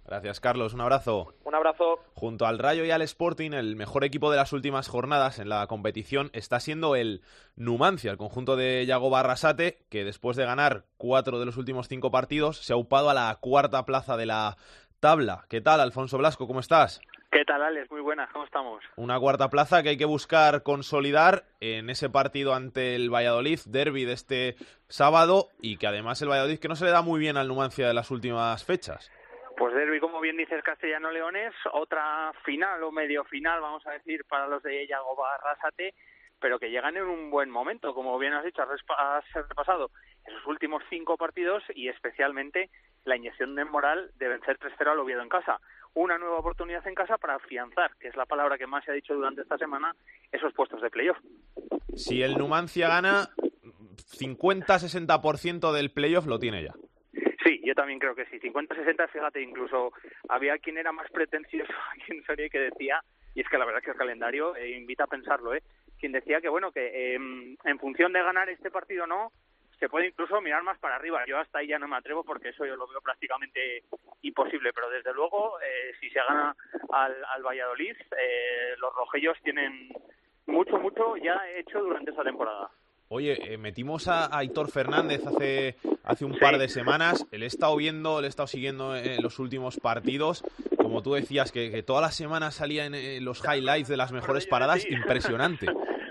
B: Gracias, Carlos. Un abrazo.
L: Un abrazo.
B: Junto al Rayo y al Sporting, el mejor equipo de las últimas jornadas en la competición está siendo el Numancia, el conjunto de Yago Barrasate, que después de ganar cuatro de los últimos cinco partidos se ha upado a la cuarta plaza de la tabla. ¿Qué tal, Alfonso Blasco? ¿Cómo estás?
M: ¿Qué tal, Alex? Muy buenas, ¿cómo estamos?
B: Una cuarta plaza que hay que buscar consolidar en ese partido ante el Valladolid, derby de este sábado, y que además el Valladolid que no se le da muy bien al Numancia de las últimas fechas.
M: Pues derby, como bien dices, Castellano-Leones, otra final o medio final, vamos a decir, para los de Yago Barrasate, pero que llegan en un buen momento, como bien has dicho, has repasado esos últimos cinco partidos y especialmente la inyección de moral de vencer 3-0 al Oviedo en casa una nueva oportunidad en casa para afianzar, que es la palabra que más se ha dicho durante esta semana, esos puestos de playoff.
B: Si el Numancia gana, 50-60% del playoff lo tiene ya.
M: Sí, yo también creo que sí. 50-60, fíjate, incluso había quien era más pretencioso aquí en serie que decía, y es que la verdad es que el calendario eh, invita a pensarlo, ¿eh? Quien decía que, bueno, que em, en función de ganar este partido no, se puede incluso mirar más para arriba. Yo hasta ahí ya no me atrevo porque eso yo lo veo prácticamente imposible, pero desde luego, eh, si se gana al, al Valladolid, eh, los rojellos tienen mucho, mucho ya hecho durante esa temporada.
B: Oye, eh, metimos a Aitor Fernández hace, hace un par de semanas. Le he estado viendo, le he estado siguiendo en los últimos partidos. Como tú decías, que, que todas las semanas salían los highlights de las mejores paradas. Impresionante. (laughs)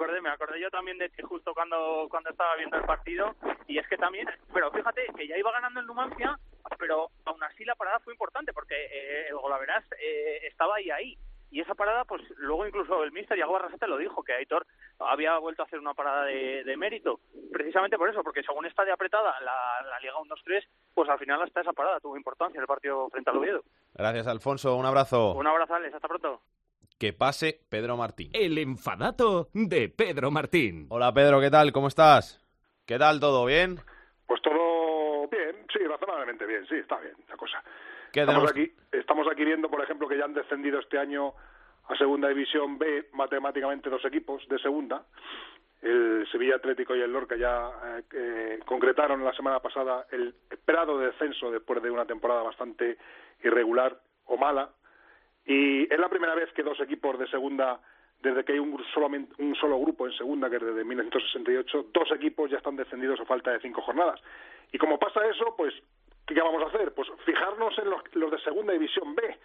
M: me acordé, me acordé yo también de que justo cuando, cuando estaba viendo el partido. Y es que también, pero fíjate que ya iba ganando el Numancia, pero aún así la parada fue importante porque eh, el Golaveras eh, estaba ahí ahí. Y esa parada, pues luego incluso el mister Iago Barrasate lo dijo, que Aitor había vuelto a hacer una parada de, de mérito. Precisamente por eso, porque según está de apretada la, la Liga 1-2-3, pues al final hasta esa parada tuvo importancia en el partido frente al Oviedo.
B: Gracias, Alfonso. Un abrazo.
M: Un abrazo, Alex. Hasta pronto.
B: Que pase Pedro Martín.
N: El enfadato de Pedro Martín.
B: Hola, Pedro, ¿qué tal? ¿Cómo estás? ¿Qué tal? ¿Todo bien?
O: Pues todo bien, sí, razonablemente bien, sí, está bien la cosa.
B: ¿Qué
O: Estamos
B: tenemos?
O: aquí, estamos aquí viendo, por ejemplo, que ya han descendido este año a Segunda División B matemáticamente dos equipos de Segunda. El Sevilla Atlético y el Lorca ya eh, eh, concretaron la semana pasada el esperado descenso después de una temporada bastante irregular o mala. Y es la primera vez que dos equipos de Segunda, desde que hay un, solamente, un solo grupo en Segunda, que es desde 1968, dos equipos ya están descendidos a falta de cinco jornadas. Y como pasa eso, pues, ¿qué vamos a hacer? Pues fijarnos en los, los de Segunda División B,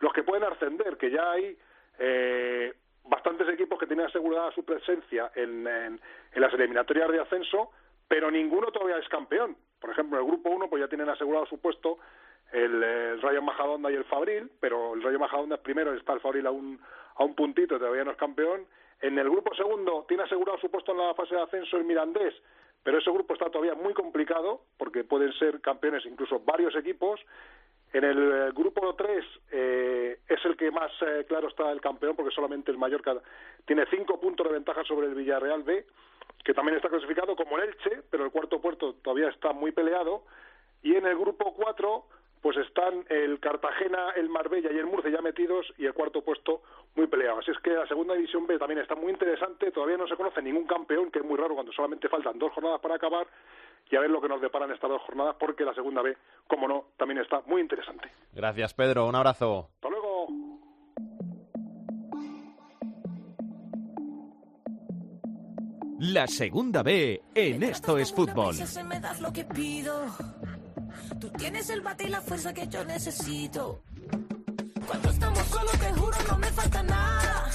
O: los que pueden ascender, que ya hay eh, bastantes equipos que tienen asegurada su presencia en, en, en, las eliminatorias de ascenso, pero ninguno todavía es campeón. Por ejemplo, el grupo 1 pues ya tienen asegurado su puesto el, el Rayo Majadonda y el Fabril, pero el Rayo Majadonda es primero, está el Fabril a un, a un puntito, todavía no es campeón. En el grupo segundo tiene asegurado su puesto en la fase de ascenso el Mirandés, pero ese grupo está todavía muy complicado porque pueden ser campeones incluso varios equipos. En el eh, grupo 3 eh, es el que más eh, claro está el campeón porque solamente el Mallorca tiene cinco puntos de ventaja sobre el Villarreal B, que también está clasificado como el Elche, pero el cuarto puerto todavía está muy peleado. Y en el grupo 4 pues están el Cartagena, el Marbella y el Murcia ya metidos y el cuarto puesto muy peleado. Así es que la segunda división B también está muy interesante, todavía no se conoce ningún campeón, que es muy raro cuando solamente faltan dos jornadas para acabar y a ver lo que nos deparan estas dos jornadas porque la segunda B, como no, también está muy interesante.
B: Gracias, Pedro. Un abrazo.
O: Hasta luego.
N: La segunda B en Esto es Fútbol.
P: Tú tienes el bate y la fuerza que yo necesito. Cuando estamos solos, te juro, no me falta nada.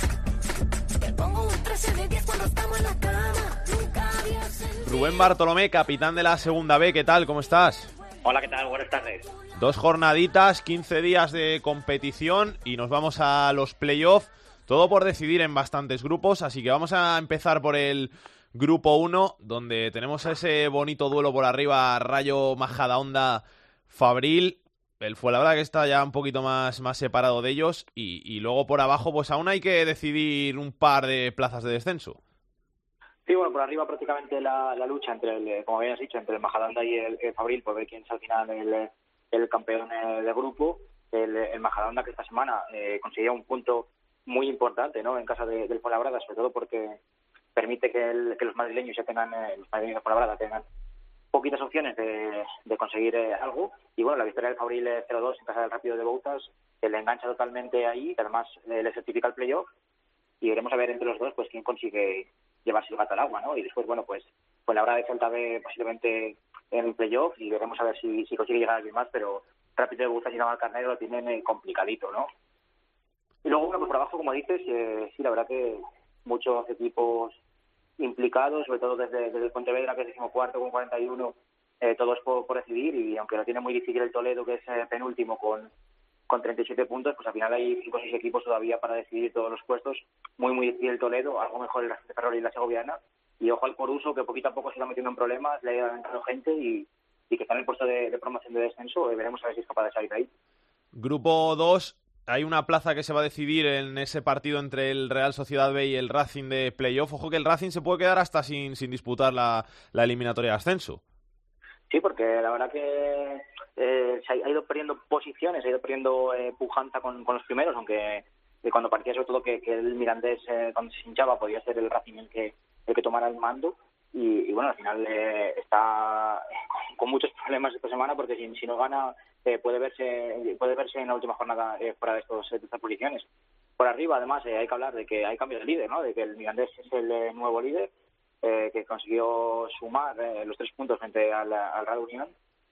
P: Te pongo un 13 de 10 cuando estamos en la cama. Nunca había sentido.
B: Rubén Bartolomé, capitán de la segunda B, ¿qué tal? ¿Cómo estás?
Q: Hola, ¿qué tal? Buenas tardes.
B: Dos jornaditas, 15 días de competición y nos vamos a los playoffs. Todo por decidir en bastantes grupos, así que vamos a empezar por el grupo 1, donde tenemos ese bonito duelo por arriba, Rayo Majadahonda Fabril. El fue la verdad que está ya un poquito más, más separado de ellos. Y, y, luego por abajo, pues aún hay que decidir un par de plazas de descenso.
Q: Sí, bueno, por arriba prácticamente la, la lucha entre, el, como habías dicho, entre el Majadahonda y el, Fabril, por ver quién es al final el, el campeón de grupo. El, el Majadahonda que esta semana eh, conseguía un punto muy importante ¿no? en casa de, del Fuenlabrada, sobre todo porque permite que, el, que los madrileños ya tengan, eh, los madrileños de Fuenlabrada tengan poquitas opciones de, conseguir eh, algo. Y bueno, la victoria del Fabril 0-2 en casa del Rápido de Bouzas que le engancha totalmente ahí, que además eh, le certifica el playoff. Y veremos a ver entre los dos pues quién consigue llevarse el gato al agua, ¿no? Y después, bueno, pues, pues la hora de Celta B posiblemente en el playoff y veremos a ver si, si consigue llegar a alguien más, pero Rápido de Bouzas y Naval Carnero lo tienen eh, complicadito, ¿no? Y luego, bueno, pues por abajo, como dices, eh, sí, la verdad que muchos equipos implicados, sobre todo desde, el Pontevedra, que es decimocuarto con 41, eh, todo es por, por decidir y aunque lo tiene muy difícil el Toledo, que es eh, penúltimo con, con 37 puntos, pues al final hay 5 o 6 equipos todavía para decidir todos los puestos. Muy, muy difícil el Toledo, algo mejor el Ferrol y la Segoviana. Y ojo al Coruso, que poquito a poco se está metiendo en problemas, le ha entrado gente y, y que está en el puesto de, de promoción de descenso. Eh, veremos a ver si es capaz de salir de ahí.
B: Grupo 2, hay una plaza que se va a decidir en ese partido entre el Real Sociedad B y el Racing de playoff. Ojo que el Racing se puede quedar hasta sin, sin disputar la, la eliminatoria de ascenso.
Q: Sí, porque la verdad que eh, se ha ido perdiendo posiciones, ha ido perdiendo eh, pujanza con, con los primeros, aunque eh, cuando parecía sobre todo que, que el Mirandés, eh, cuando se hinchaba, podía ser el Racing el que, el que tomara el mando. Y, y bueno, al final eh, está con muchos problemas esta semana porque si, si no gana eh, puede verse puede verse en la última jornada eh, fuera de, estos, de estas posiciones. Por arriba, además, eh, hay que hablar de que hay cambio de líder, ¿no? de que el Mirandés es el eh, nuevo líder eh, que consiguió sumar los tres puntos frente al, al Real Unión.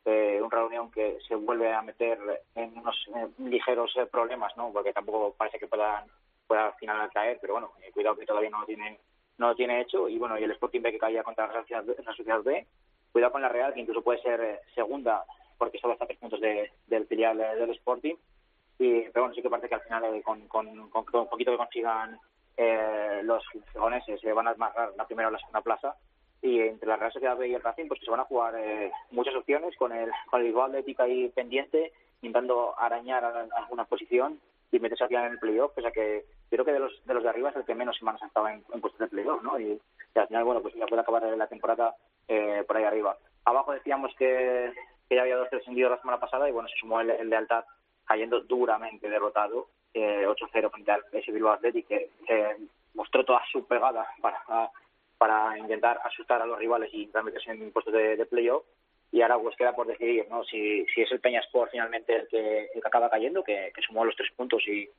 Q: Un Real Unión que se vuelve a meter en unos ligeros problemas, ¿no? porque tampoco parece que puedan pueda al final caer, pero bueno, cuidado que todavía no lo tiene no lo tiene hecho y bueno y el Sporting B que caía contra la Sociedad, la Sociedad B cuidado con la Real que incluso puede ser segunda porque solo está tres puntos de, del filial eh, del Sporting y pero bueno sí que parece que al final eh, con, con, con, con poquito que consigan eh, los gironeses se van a amarrar la primera o la segunda plaza y entre la Real Sociedad B y el Racing pues se van a jugar eh, muchas opciones con el con el Bilbao Atlético ahí pendiente intentando arañar alguna posición y meterse final en el playoff, o sea que creo que de los de los de arriba es el que menos semanas ha estado en, en puestos de playoff, ¿no? Y, y al final, bueno, pues ya puede acabar la temporada eh, por ahí arriba. Abajo decíamos que, que ya había dos descendidos la semana pasada y bueno, se sumó el, el Lealtad cayendo duramente derrotado, eh, 8-0 frente al ese Bilbao Athletic que, mostró toda su pegada para, para intentar asustar a los rivales y meterse en puestos de, de playoff. Y ahora pues queda por decidir no si, si es el Peñasport finalmente el que, el que acaba cayendo que, que sumó los tres puntos y,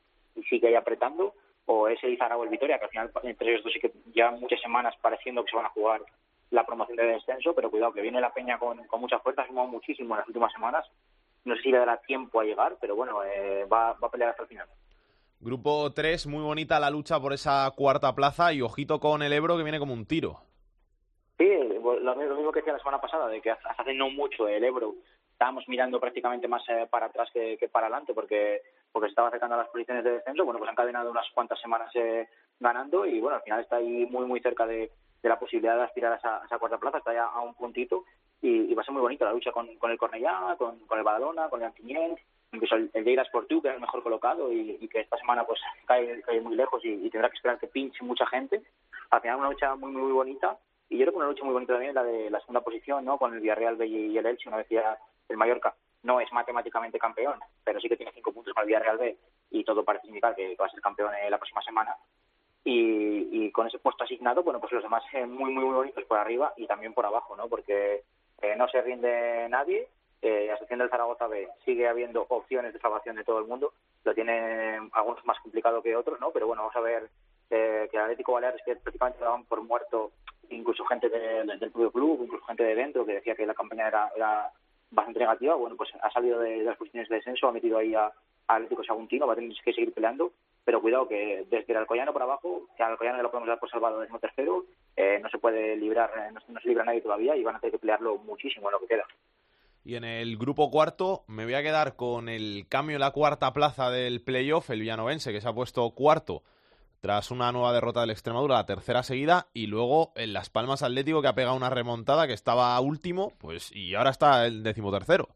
Q: sigue ahí apretando o es el Izarra el Vitoria que al final entre ellos dos sí que llevan muchas semanas pareciendo que se van a jugar la promoción de descenso pero cuidado que viene la Peña con, con mucha fuerza ha sumado muchísimo en las últimas semanas no sé si le dará tiempo a llegar pero bueno eh, va, va a pelear hasta el final
B: Grupo 3, muy bonita la lucha por esa cuarta plaza y ojito con el Ebro que viene como un tiro.
Q: Sí, lo, lo mismo que decía la semana pasada, de que hasta hace no mucho el Ebro estábamos mirando prácticamente más eh, para atrás que, que para adelante porque porque se estaba acercando a las posiciones de descenso. Bueno, pues han encadenado unas cuantas semanas eh, ganando y bueno, al final está ahí muy muy cerca de, de la posibilidad de aspirar a esa, cuarta plaza, está ya a un puntito y, va a ser muy bonita la lucha con, el Cornellá, con, el Badalona, con el Antiñén, incluso el, el Sport que es el mejor colocado y, y que esta semana pues cae, cae muy lejos y, y tendrá que esperar que pinche mucha gente. Al final una lucha muy muy bonita y yo creo que una lucha muy bonita también es la de la segunda posición, ¿no? Con el Villarreal B y el Elche, una vez ya el Mallorca no es matemáticamente campeón, pero sí que tiene cinco puntos con el Villarreal B y todo parece indicar que va a ser campeón eh, la próxima semana. Y, y con ese puesto asignado, bueno, pues los demás eh, muy, muy, muy bonitos por arriba y también por abajo, ¿no? Porque eh, no se rinde nadie. Eh, la sección del Zaragoza B sigue habiendo opciones de salvación de todo el mundo. Lo tienen algunos más complicado que otros, ¿no? Pero bueno, vamos a ver eh, que el Atlético Baleares, que prácticamente daban por muerto, incluso gente de- de- del propio club, incluso gente de dentro, que decía que la campaña era, era bastante negativa, bueno, pues ha salido de, de las posiciones de descenso, ha metido ahí a, a Atlético Saguntino, va a tener que seguir peleando, pero cuidado que desde el Alcoyano por abajo, que al Alcoyano lo podemos dar por salvado décimo tercero, eh, no se puede librar, eh, no, no se libra nadie todavía y van a tener que pelearlo muchísimo en lo que queda.
B: Y en el grupo cuarto me voy a quedar con el cambio en la cuarta plaza del playoff, el villanovense, que se ha puesto cuarto tras una nueva derrota del Extremadura, la tercera seguida, y luego en Las Palmas Atlético, que ha pegado una remontada, que estaba último, pues y ahora está el decimotercero.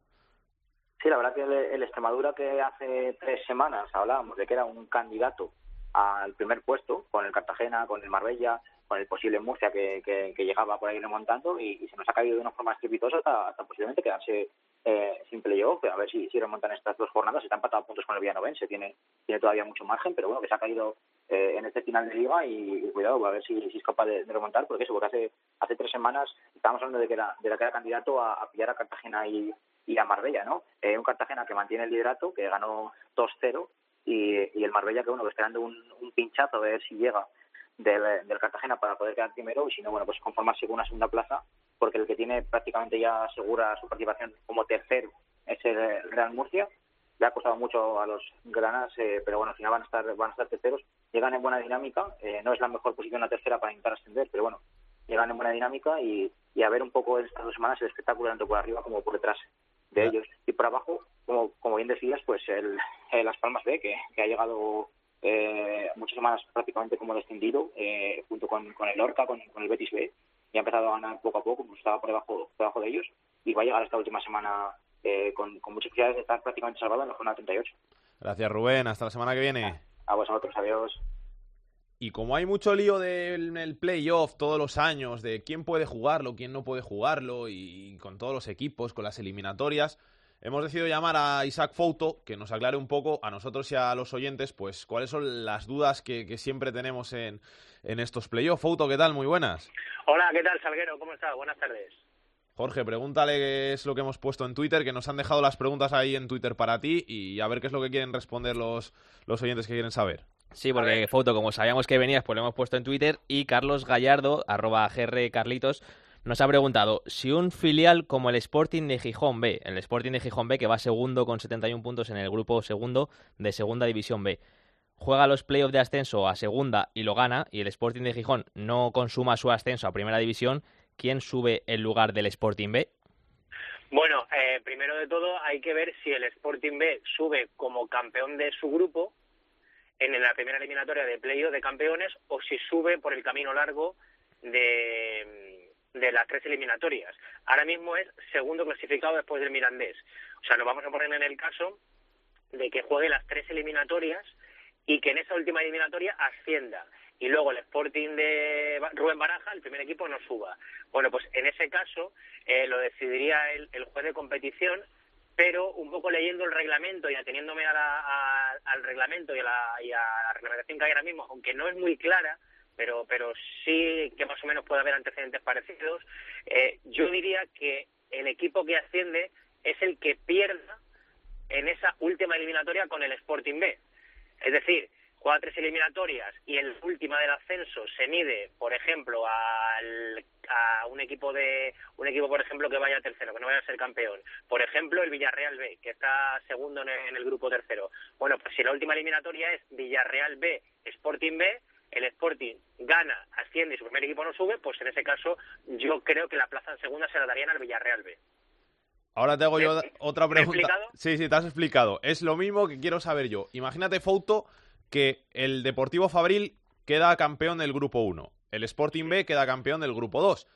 Q: Sí, la verdad que el, Extremadura que hace tres semanas hablábamos de que era un candidato al primer puesto, con el Cartagena, con el Marbella, con el posible Murcia que, que, que llegaba por ahí remontando y, se nos ha caído de una forma estrepitosa hasta posiblemente quedarse eh, sin playoff, a ver si, si remontan estas dos jornadas, está empatado a puntos con el Villanovense, tiene, tiene todavía mucho margen, pero bueno, que se ha caído eh, en este final de liga y, cuidado, a ver si, es capaz de, remontar, porque eso, porque hace, hace tres semanas estábamos hablando de que era, de la que era candidato a, pillar a Cartagena y, y a Marbella, ¿no? Eh, un Cartagena que mantiene el liderato, que ganó 2-0 y, el Marbella que, bueno, esperando un, un pinchazo a ver si llega del, del, Cartagena para poder quedar primero y si no, bueno, pues conformarse con una segunda plaza porque el que tiene prácticamente ya segura su participación como tercero es el Real Murcia. Le ha costado mucho a los granas, eh, pero bueno, al final van a estar, van a estar terceros. Llegan en buena dinámica, eh, no es la mejor posición la tercera para intentar ascender, pero bueno, llegan en buena dinámica y, y a ver un poco estas dos semanas el espectáculo tanto por arriba como por detrás de ellos. Y por abajo, como, como bien decías, pues el, Las Palmas B, que, que ha llegado eh, muchas semanas prácticamente como descendido, eh, junto con, con el Lorca, con, con, el Betis B, y ha empezado a ganar poco a poco, como estaba por debajo, por debajo de ellos, y va a llegar esta última semana eh, con, con muchas posibilidades de estar prácticamente salvado en la jornada 38.
B: Gracias Rubén, hasta la semana que viene.
Q: A vosotros, adiós.
B: Y como hay mucho lío del playoff todos los años, de quién puede jugarlo, quién no puede jugarlo, y con todos los equipos, con las eliminatorias, hemos decidido llamar a Isaac Fouto, que nos aclare un poco a nosotros y a los oyentes, pues cuáles son las dudas que, siempre tenemos en, en estos playoffs. Fouto, ¿qué tal? Muy buenas.
R: Hola, ¿qué tal, Salguero? ¿Cómo estás? Buenas tardes.
B: Jorge, pregúntale qué es lo que hemos puesto en Twitter, que nos han dejado las preguntas ahí en Twitter para ti y a ver qué es lo que quieren responder los, los oyentes que quieren saber.
C: Sí, porque Foto, como sabíamos que venías, pues lo hemos puesto en Twitter y Carlos Gallardo, arroba Carlitos, nos ha preguntado si un filial como el Sporting de Gijón B, el Sporting de Gijón B que va segundo con 71 puntos en el grupo segundo de Segunda División B, juega los playoffs de ascenso a segunda y lo gana y el Sporting de Gijón no consuma su ascenso a Primera División, ¿quién sube en lugar del Sporting B?
R: Bueno, eh, primero de todo hay que ver si el Sporting B sube como campeón de su grupo en la primera eliminatoria de playoff de campeones o si sube por el camino largo de, de las tres eliminatorias. Ahora mismo es segundo clasificado después del Mirandés. O sea, nos vamos a poner en el caso de que juegue las tres eliminatorias y que en esa última eliminatoria ascienda y luego el Sporting de Rubén Baraja, el primer equipo, no suba. Bueno, pues en ese caso eh, lo decidiría el, el juez de competición pero un poco leyendo el reglamento y ateniéndome a al reglamento y a, la, y a la reglamentación que hay ahora mismo, aunque no es muy clara, pero, pero sí que más o menos puede haber antecedentes parecidos, eh, yo diría que el equipo que asciende es el que pierda en esa última eliminatoria con el Sporting B. Es decir, juega tres eliminatorias y en la última del ascenso se mide, por ejemplo, al, a un equipo de un equipo, por ejemplo, que vaya tercero, que no vaya a ser campeón. Por ejemplo, el Villarreal B, que está segundo en el, grupo tercero. Bueno, pues si la última eliminatoria es Villarreal B, Sporting B, el Sporting gana, asciende y su primer equipo no sube, pues en ese caso yo creo que la plaza en segunda se la darían al Villarreal B.
B: Ahora te hago yo otra pregunta. Sí, sí, te has explicado. Es lo mismo que quiero saber yo. Imagínate, Fouto, que el Deportivo Fabril queda campeón del grupo 1. El Sporting B queda campeón del grupo 2.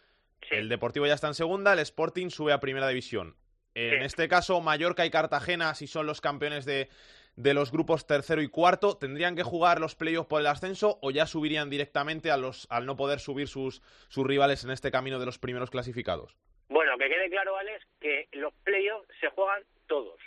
B: El Deportivo ya está en segunda, el Sporting sube a primera división. En este caso, Mallorca y Cartagena, si son los campeones de, de los grupos tercero y cuarto, ¿tendrían que jugar los playoffs por el ascenso o ya subirían directamente a los, al no poder subir sus, sus rivales en este camino de los primeros clasificados?
R: Bueno, que quede claro, Alex, que los playoffs se juegan todos.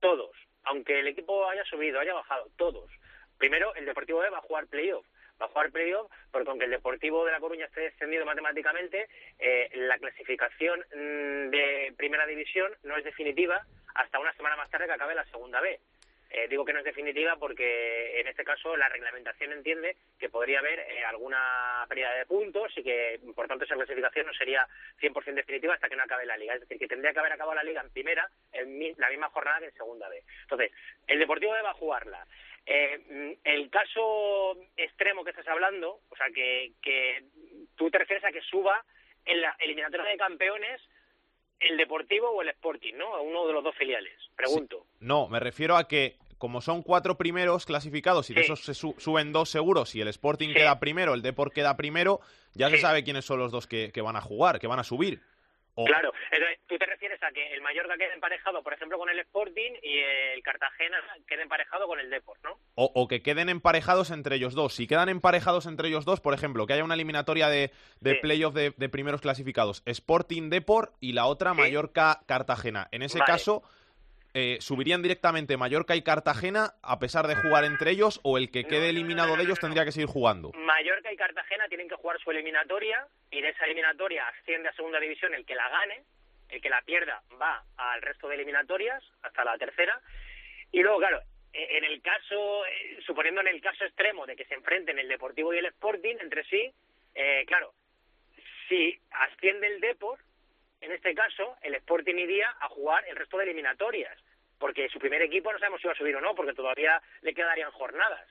R: Todos. Aunque el equipo haya subido, haya bajado, todos. Primero, el Deportivo B va a jugar playoff. Va a jugar playoff porque aunque el Deportivo de La Coruña esté descendido matemáticamente, eh, la clasificación mm, de Primera División no es definitiva hasta una semana más tarde que acabe la Segunda B. Eh, digo que no es definitiva porque en este caso la reglamentación entiende que podría haber eh, alguna pérdida de puntos y que por tanto esa clasificación no sería 100% definitiva hasta que no acabe la liga. Es decir, que tendría que haber acabado la liga en primera en la misma jornada que en segunda B. Entonces, el Deportivo debe jugarla. Eh, el caso extremo que estás hablando, o sea, que, que tú te refieres a que suba en la eliminatoria de campeones el Deportivo o el Sporting, ¿no? A uno de los dos filiales. Pregunto.
B: No, me refiero a que como son cuatro primeros clasificados y de esos se suben dos seguros y el Sporting queda primero, el Deport queda primero, ya se sabe quiénes son los dos que, que van a jugar, que van a subir.
R: Claro, tú te refieres a que el Mallorca quede emparejado, por ejemplo, con el Sporting y el Cartagena quede emparejado con el Deport, ¿no?
B: O, que queden emparejados entre ellos dos. Si quedan emparejados entre ellos dos, por ejemplo, que haya una eliminatoria de, de playoff de, primeros clasificados, Sporting Deport y la otra Mallorca Cartagena. En ese caso, eh, ¿subirían directamente Mallorca y Cartagena a pesar de jugar entre ellos o el que quede eliminado de ellos tendría que seguir jugando?
R: Mallorca y Cartagena tienen que jugar su eliminatoria y de esa eliminatoria asciende a segunda división el que la gane, el que la pierda va al resto de eliminatorias hasta la tercera y luego, claro, e- en el caso, eh, suponiendo en el caso extremo de que se enfrenten el Deportivo y el Sporting entre sí, eh, claro, si asciende el Deport, en este caso, el Sporting iría a jugar el resto de eliminatorias, porque su primer equipo no sabemos si va a subir o no, porque todavía le quedarían jornadas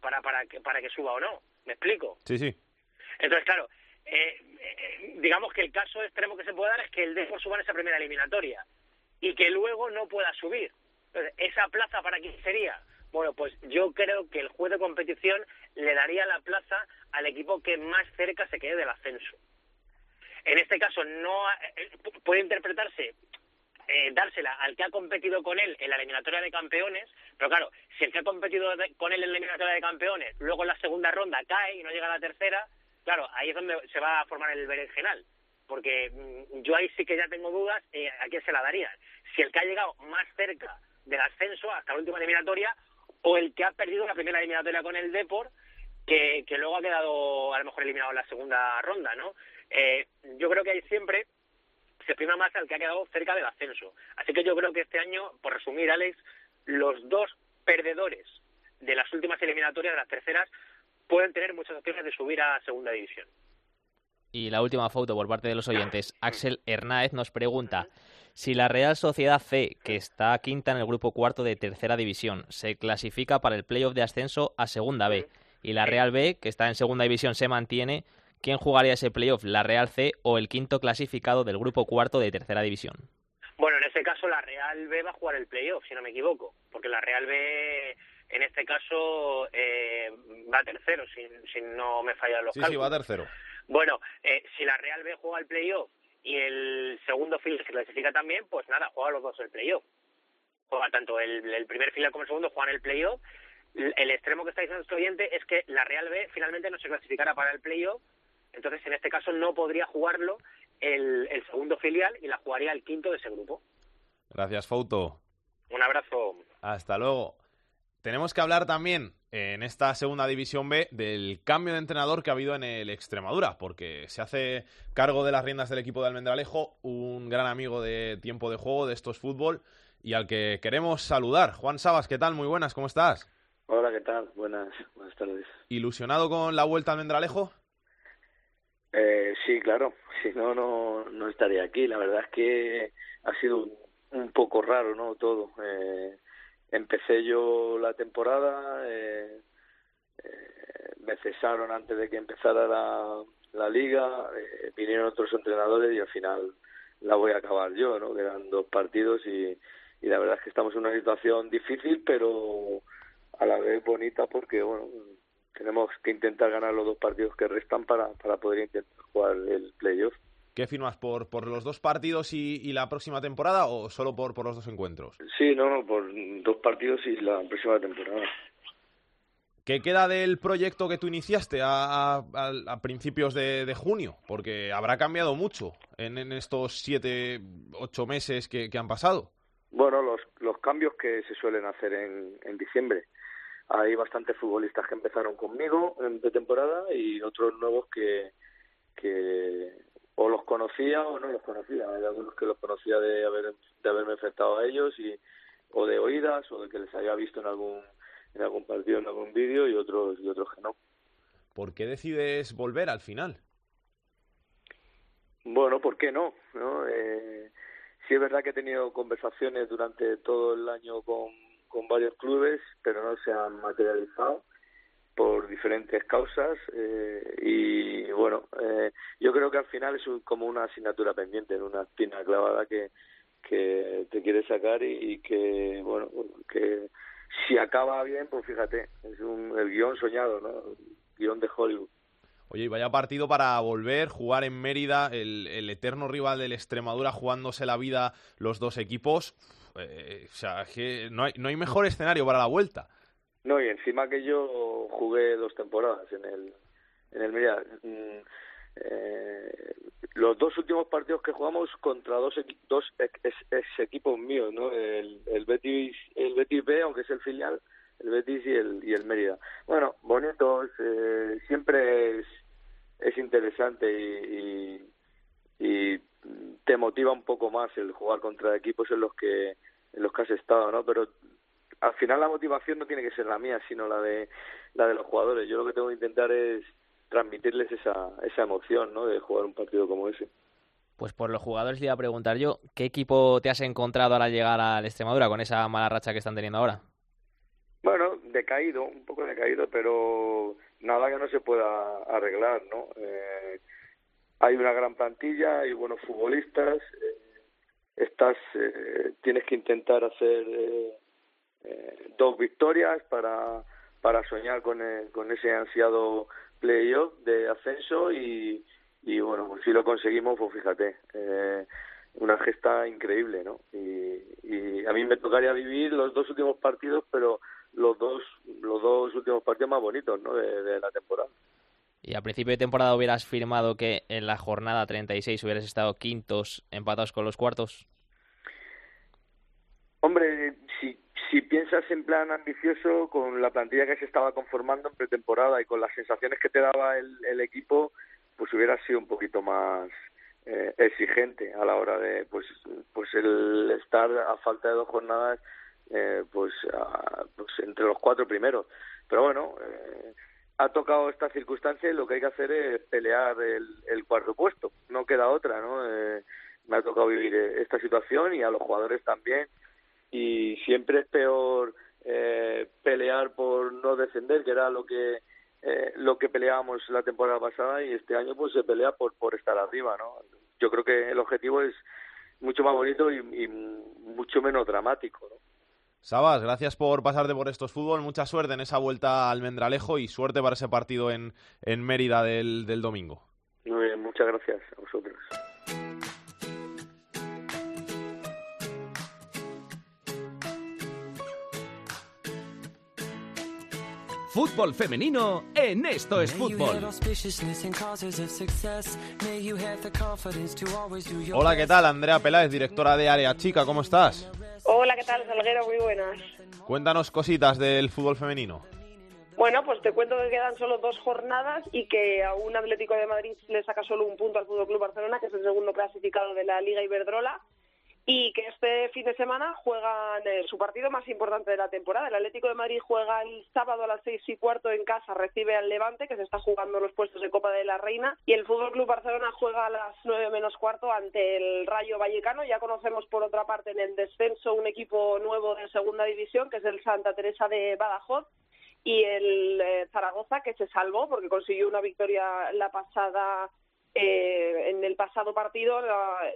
R: para, para, que, para que suba o no. ¿Me explico?
B: Sí, sí.
R: Entonces, claro, eh, eh, digamos que el caso extremo que se puede dar es que el Depor suba en esa primera eliminatoria y que luego no pueda subir. Entonces, ¿esa plaza para quién sería? Bueno, pues yo creo que el juez de competición le daría la plaza al equipo que más cerca se quede del ascenso. En este caso, no ha- eh, pu- puede interpretarse eh, dársela al que ha competido con él en la eliminatoria de campeones, pero claro, si el que ha competido con él en la eliminatoria de campeones luego en la segunda ronda cae y no llega a la tercera, claro, ahí es donde se va a formar el berenjenal. Porque mm, yo ahí sí que ya tengo dudas eh, a quién se la darían. Si el que ha llegado más cerca del ascenso hasta la última eliminatoria o el que ha perdido la primera eliminatoria con el Depor que, que luego ha quedado a lo mejor eliminado en la segunda ronda, ¿no? Eh, yo creo que ahí siempre se prima más al que ha quedado cerca del ascenso. Así que yo creo que este año, por resumir, Alex, los dos perdedores de las últimas eliminatorias, de las terceras, pueden tener muchas opciones de subir a segunda división.
C: Y la última foto por parte de los oyentes. (laughs) Axel Hernáez nos pregunta si la Real Sociedad C, que está quinta en el grupo cuarto de tercera división, se clasifica para el playoff de ascenso a segunda B, y la Real B, que está en segunda división, se mantiene, ¿quién jugaría ese playoff, la Real C o el quinto clasificado del grupo cuarto de tercera división?
R: Bueno, en ese caso la Real B va a jugar el playoff, si no me equivoco, porque la Real B en este caso eh, va tercero, si, si no me fallan los
B: Sí, sí,
R: cálculos.
B: va tercero.
R: Bueno, eh, si la Real B juega el playoff y el segundo filial se clasifica también, pues nada, juega los dos el playoff. Juega tanto el, el primer filial como el segundo, juegan el playoff. El, el extremo que está diciendo este oyente es que la Real B finalmente no se clasificará para el playoff, entonces en este caso no podría jugarlo el, el segundo filial y la jugaría el quinto de ese grupo.
B: Gracias, Fouto.
R: Un abrazo.
B: Hasta luego. Tenemos que hablar también en esta segunda división B del cambio de entrenador que ha habido en el Extremadura, porque se hace cargo de las riendas del equipo de Almendralejo un gran amigo de tiempo de juego de estos fútbol y al que queremos saludar. Juan Sabas, ¿qué tal? Muy buenas, ¿cómo estás?
S: Hola, ¿qué tal? Buenas, buenas tardes.
B: ¿Ilusionado con la vuelta al Almendralejo?
S: Eh, sí, claro. (laughs) Si no, no, no estaría aquí. La verdad es que ha sido un, poco raro, ¿no? Todo. Eh, empecé yo la temporada, eh, eh, me cesaron antes de que empezara la, la liga, eh, vinieron otros entrenadores y al final la voy a acabar yo, ¿no? Quedan dos partidos y, y la verdad es que estamos en una situación difícil, pero a la vez bonita porque, bueno, tenemos que intentar ganar los dos partidos que restan para, para poder intentar jugar el playoff.
B: ¿Qué firmas por, por los dos partidos y, y la próxima temporada o solo por, por los dos encuentros?
S: Sí, no, no, por dos partidos y la próxima temporada.
B: ¿Qué queda del proyecto que tú iniciaste a, a- a principios de, de junio? Porque habrá cambiado mucho en, en estos siete, ocho meses que, que han pasado.
S: Bueno, los, los cambios que se suelen hacer en, en diciembre. Hay bastantes futbolistas que empezaron conmigo en pretemporada y otros nuevos que, que o los conocía o no los conocía. Hay algunos que los conocía de, haber, de haberme enfrentado a ellos y o de oídas o de que les había visto en algún en algún partido, en algún vídeo y otros y otros que no.
B: ¿Por qué decides volver al final?
S: Bueno, ¿por qué no? ¿No? Eh, sí es verdad que he tenido conversaciones durante todo el año con, con varios clubes, pero no se han materializado por diferentes causas eh, y bueno, eh, yo creo que al final es un- como una asignatura pendiente, una espina clavada que, que te quiere sacar y, que bueno, que si acaba bien, pues fíjate, es un, el guion soñado, ¿no? El guion de Hollywood.
B: Oye, y vaya partido para volver, jugar en Mérida, el, el eterno rival del Extremadura, jugándose la vida los dos equipos. Eh, o sea, que no hay, no hay mejor escenario para la vuelta.
S: No, y encima que yo jugué dos temporadas en el en el. Mm, eh, los dos últimos partidos que jugamos contra dos, dos ex, equipos míos, ¿no? El, el, Betis, el Betis B, aunque es el filial, el Betis y el, y el Mérida. Bueno, bonitos, eh, siempre es, es interesante y, te motiva un poco más el jugar contra equipos en los que en los que has estado, ¿no? Pero al final la motivación no tiene que ser la mía, sino la de la de los jugadores. Yo lo que tengo que intentar es transmitirles esa, esa emoción ¿no? de jugar un partido como ese.
C: Pues por los jugadores le iba a preguntar yo, ¿qué equipo te has encontrado al llegar al Extremadura con esa mala racha que están teniendo ahora?
S: Bueno, decaído, un poco decaído, pero nada que no se pueda arreglar, ¿no? Eh, hay una gran plantilla, hay buenos futbolistas, eh, estás, eh, tienes que intentar hacer dos victorias para, para soñar con, con ese ansiado playoff de ascenso y, y bueno, pues si lo conseguimos, pues fíjate, eh, una gesta increíble, ¿no? Y, a mí me tocaría vivir los dos últimos partidos, pero los dos los dos últimos partidos más bonitos, ¿no? De la temporada.
C: ¿Y a principio de temporada hubieras firmado que en la jornada 36 hubieras estado quintos empatados con los cuartos?
S: Hombre, si si piensas en plan ambicioso, con la plantilla que se estaba conformando en pretemporada y con las sensaciones que te daba el, equipo, pues hubiera sido un poquito más eh, exigente a la hora de, pues, pues el estar a falta de dos jornadas, eh, pues, pues entre los cuatro primeros. Pero bueno, eh, ha tocado esta circunstancia y lo que hay que hacer es pelear el, el cuarto puesto. No queda otra, ¿no? me ha tocado vivir esta situación y a los jugadores también y siempre es peor eh, pelear por no descender, que era lo que eh, lo que peleábamos la temporada pasada y este año pues se pelea por por estar arriba, ¿no? Yo creo que el objetivo es mucho más bonito y, y mucho menos dramático, ¿no?
B: Sabas, gracias por pasarte por estos fútbol. Mucha suerte en esa vuelta al Almendralejo y suerte para ese partido en, en Mérida del, del domingo.
S: Muy bien, muchas gracias a vosotros.
N: Fútbol femenino en Esto es Fútbol.
B: Hola, ¿qué tal? Andrea Peláez, directora de Área Chica, ¿cómo estás?
T: Hola, ¿qué tal, Salguero? Muy buenas.
B: Cuéntanos cositas del fútbol femenino.
T: Bueno, pues te cuento que quedan solo dos jornadas y que a un Atlético de Madrid le saca solo un punto al Fútbol Club Barcelona, que es el segundo clasificado de la Liga Iberdrola y que este fin de semana juegan eh, su partido más importante de la temporada. El Atlético de Madrid juega el sábado a las seis y cuarto en casa, recibe al Levante, que se está jugando los puestos de Copa de la Reina, y el Fútbol Club Barcelona juega a las nueve menos cuarto ante el Rayo Vallecano. Ya conocemos por otra parte en el descenso un equipo nuevo de segunda división, que es el Santa Teresa de Badajoz, y el eh, Zaragoza, que se salvó porque consiguió una victoria la pasada eh, en el pasado partido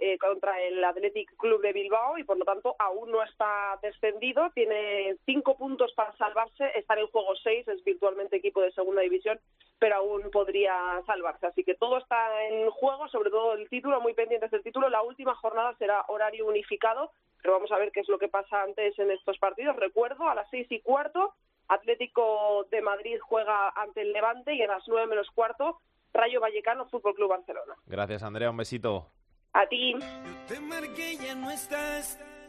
T: eh, contra el Athletic Club de Bilbao y por lo tanto aún no está descendido, tiene cinco puntos para salvarse, está en juego seis, es virtualmente equipo de segunda división, pero aún podría salvarse. Así que todo está en juego, sobre todo el título, muy pendientes del título. La última jornada será horario unificado, pero vamos a ver qué es lo que pasa antes en estos partidos. Recuerdo, a las seis y cuarto, Atlético de Madrid juega ante el Levante y a las nueve menos cuarto Rayo Vallecano Fútbol Club Barcelona.
B: Gracias, Andrea. Un besito.
T: A ti.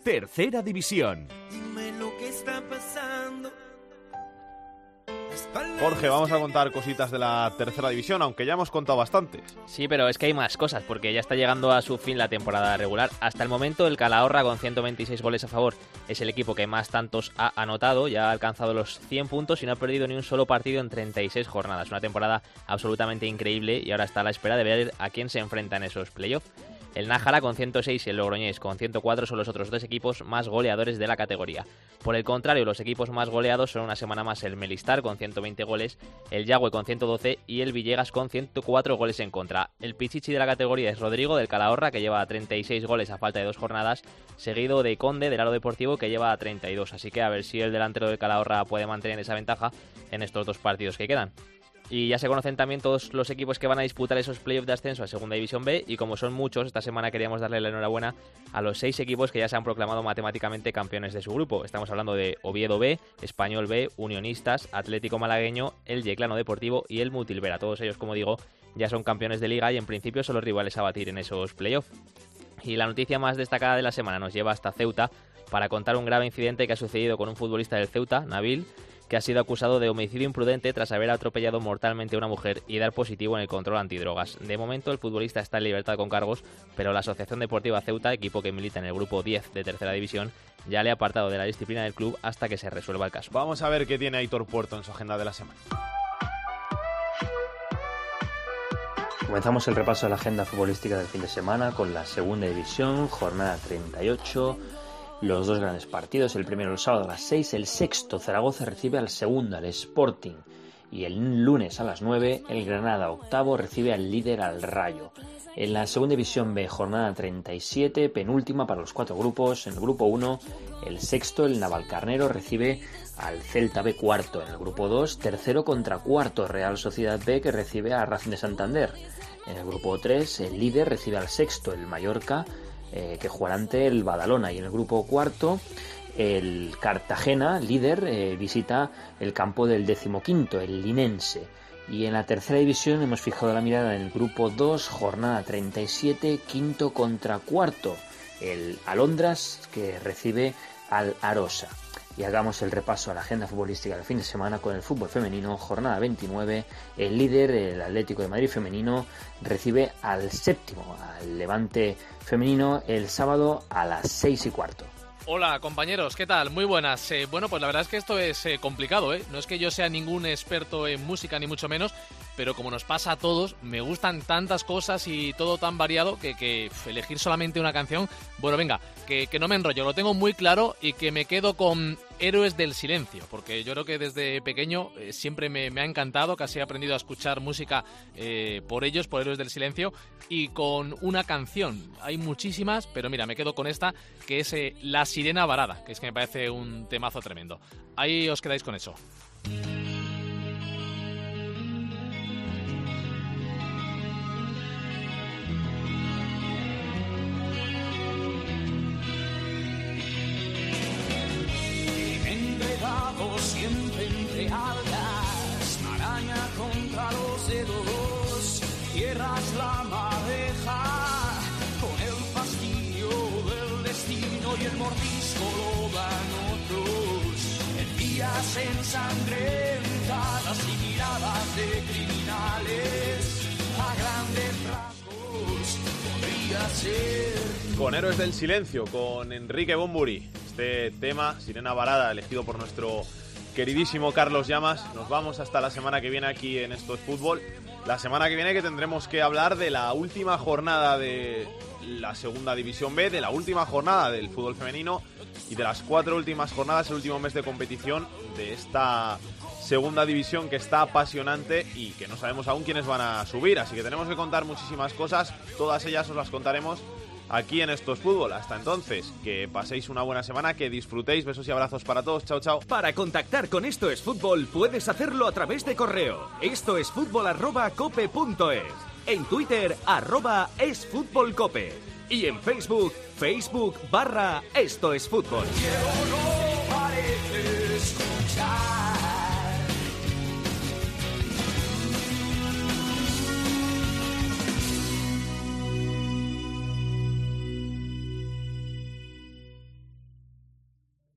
N: Tercera división.
F: Dime lo que está pasando.
B: Jorge, vamos a contar cositas de la tercera división, aunque ya hemos contado bastantes.
C: Sí, pero es que hay más cosas, porque ya está llegando a su fin la temporada regular. Hasta el momento, el Calahorra, con 126 goles a favor, es el equipo que más tantos ha anotado, ya ha alcanzado los 100 puntos y no ha perdido ni un solo partido en 36 jornadas. Una temporada absolutamente increíble y ahora está a la espera de ver a quién se enfrenta en esos playoffs. El Nájara con 106 y el Logroñés con 104 son los otros dos equipos más goleadores de la categoría. Por el contrario, los equipos más goleados son una semana más el Melistar con 120 goles, el Yagüe con 112 y el Villegas con 104 goles en contra. El Pichichi de la categoría es Rodrigo del Calahorra que lleva 36 goles a falta de dos jornadas, seguido de Conde del Aro Deportivo que lleva 32. Así que a ver si el delantero del Calahorra puede mantener esa ventaja en estos dos partidos que quedan. Y ya se conocen también todos los equipos que van a disputar esos playoffs de ascenso a Segunda División B y como son muchos, esta semana queríamos darle la enhorabuena a los seis equipos que ya se han proclamado matemáticamente campeones de su grupo. Estamos hablando de Oviedo B, Español B, Unionistas, Atlético Malagueño, el Yeclano Deportivo y el Mutilvera. Todos ellos, como digo, ya son campeones de liga y en principio son los rivales a batir en esos playoffs. Y la noticia más destacada de la semana nos lleva hasta Ceuta para contar un grave incidente que ha sucedido con un futbolista del Ceuta, Nabil, que ha sido acusado de homicidio imprudente tras haber atropellado mortalmente a una mujer y dar positivo en el control antidrogas. De momento, el futbolista está en libertad con cargos, pero la Asociación Deportiva Ceuta, equipo que milita en el grupo 10 de tercera división, ya le ha apartado de la disciplina del club hasta que se resuelva el caso.
B: Vamos a ver qué tiene Aitor Puerto en su agenda de la semana.
U: Comenzamos el repaso de la agenda futbolística del fin de semana con la segunda división, jornada 38. Los dos grandes partidos, el primero el sábado a las 6, el sexto Zaragoza recibe al segundo, al Sporting. Y el lunes a las 9, el Granada octavo recibe al líder al Rayo. En la segunda división B, jornada 37, penúltima para los cuatro grupos. En el grupo 1, el sexto, el Navalcarnero, recibe al Celta B cuarto. En el grupo 2, tercero contra cuarto, Real Sociedad B, que recibe a Racing de Santander. En el grupo 3, el líder recibe al sexto, el Mallorca, eh, que jugará ante el Badalona. Y en el grupo cuarto, el Cartagena, líder, eh, visita el campo del decimoquinto, el Linense. Y en la tercera división hemos fijado la mirada en el grupo 2, jornada 37, quinto contra cuarto, el Alondras, que recibe al Arosa y hagamos el repaso a la agenda futbolística del fin de semana con el fútbol femenino, jornada 29, el líder, el Atlético de Madrid femenino, recibe al séptimo, al Levante femenino, el sábado a las seis y cuarto.
V: Hola compañeros, ¿qué tal? Muy buenas. Eh, bueno, pues la verdad es que esto es eh, complicado, ¿eh? No es que yo sea ningún experto en música ni mucho menos, pero como nos pasa a todos, me gustan tantas cosas y todo tan variado que, que elegir solamente una canción, bueno, venga, que, que, no me enrollo, lo tengo muy claro y que me quedo con Héroes del Silencio, porque yo creo que desde pequeño eh, siempre me, ha encantado, casi he aprendido a escuchar música eh, por ellos, por Héroes del Silencio, y con una canción. Hay muchísimas, pero mira, me quedo con esta, que es eh, La Sirena Varada, que es que me parece un temazo tremendo. Ahí os quedáis con eso.
F: Siempre entre algas, maraña contra los dedos, tierras la madeja, con el fastidio del destino y el mordisco lo dan otros, en días ensangrentadas y miradas de criminales,
B: Con Héroes del Silencio, con Enrique Bomburi. Este tema, Sirena Varada, elegido por nuestro queridísimo Carlos Llamas. Nos vamos hasta la semana que viene aquí en Esto es Fútbol. La semana que viene que tendremos que hablar de la última jornada de la Segunda División B, de la última jornada del fútbol femenino y de las cuatro últimas jornadas, el último mes de competición de esta Segunda División que está apasionante y que no sabemos aún quiénes van a subir. Así que tenemos que contar muchísimas cosas. Todas ellas os las contaremos aquí en Estos Fútbol. Hasta entonces, que paséis una buena semana, que disfrutéis. Besos y abrazos para todos. Chao, chao.
N: Para contactar con Esto es Fútbol puedes hacerlo a través de correo. Esto es fútbol arroba cope punto es. En Twitter arroba es fútbol cope. Y en Facebook, Facebook barra Esto es Fútbol.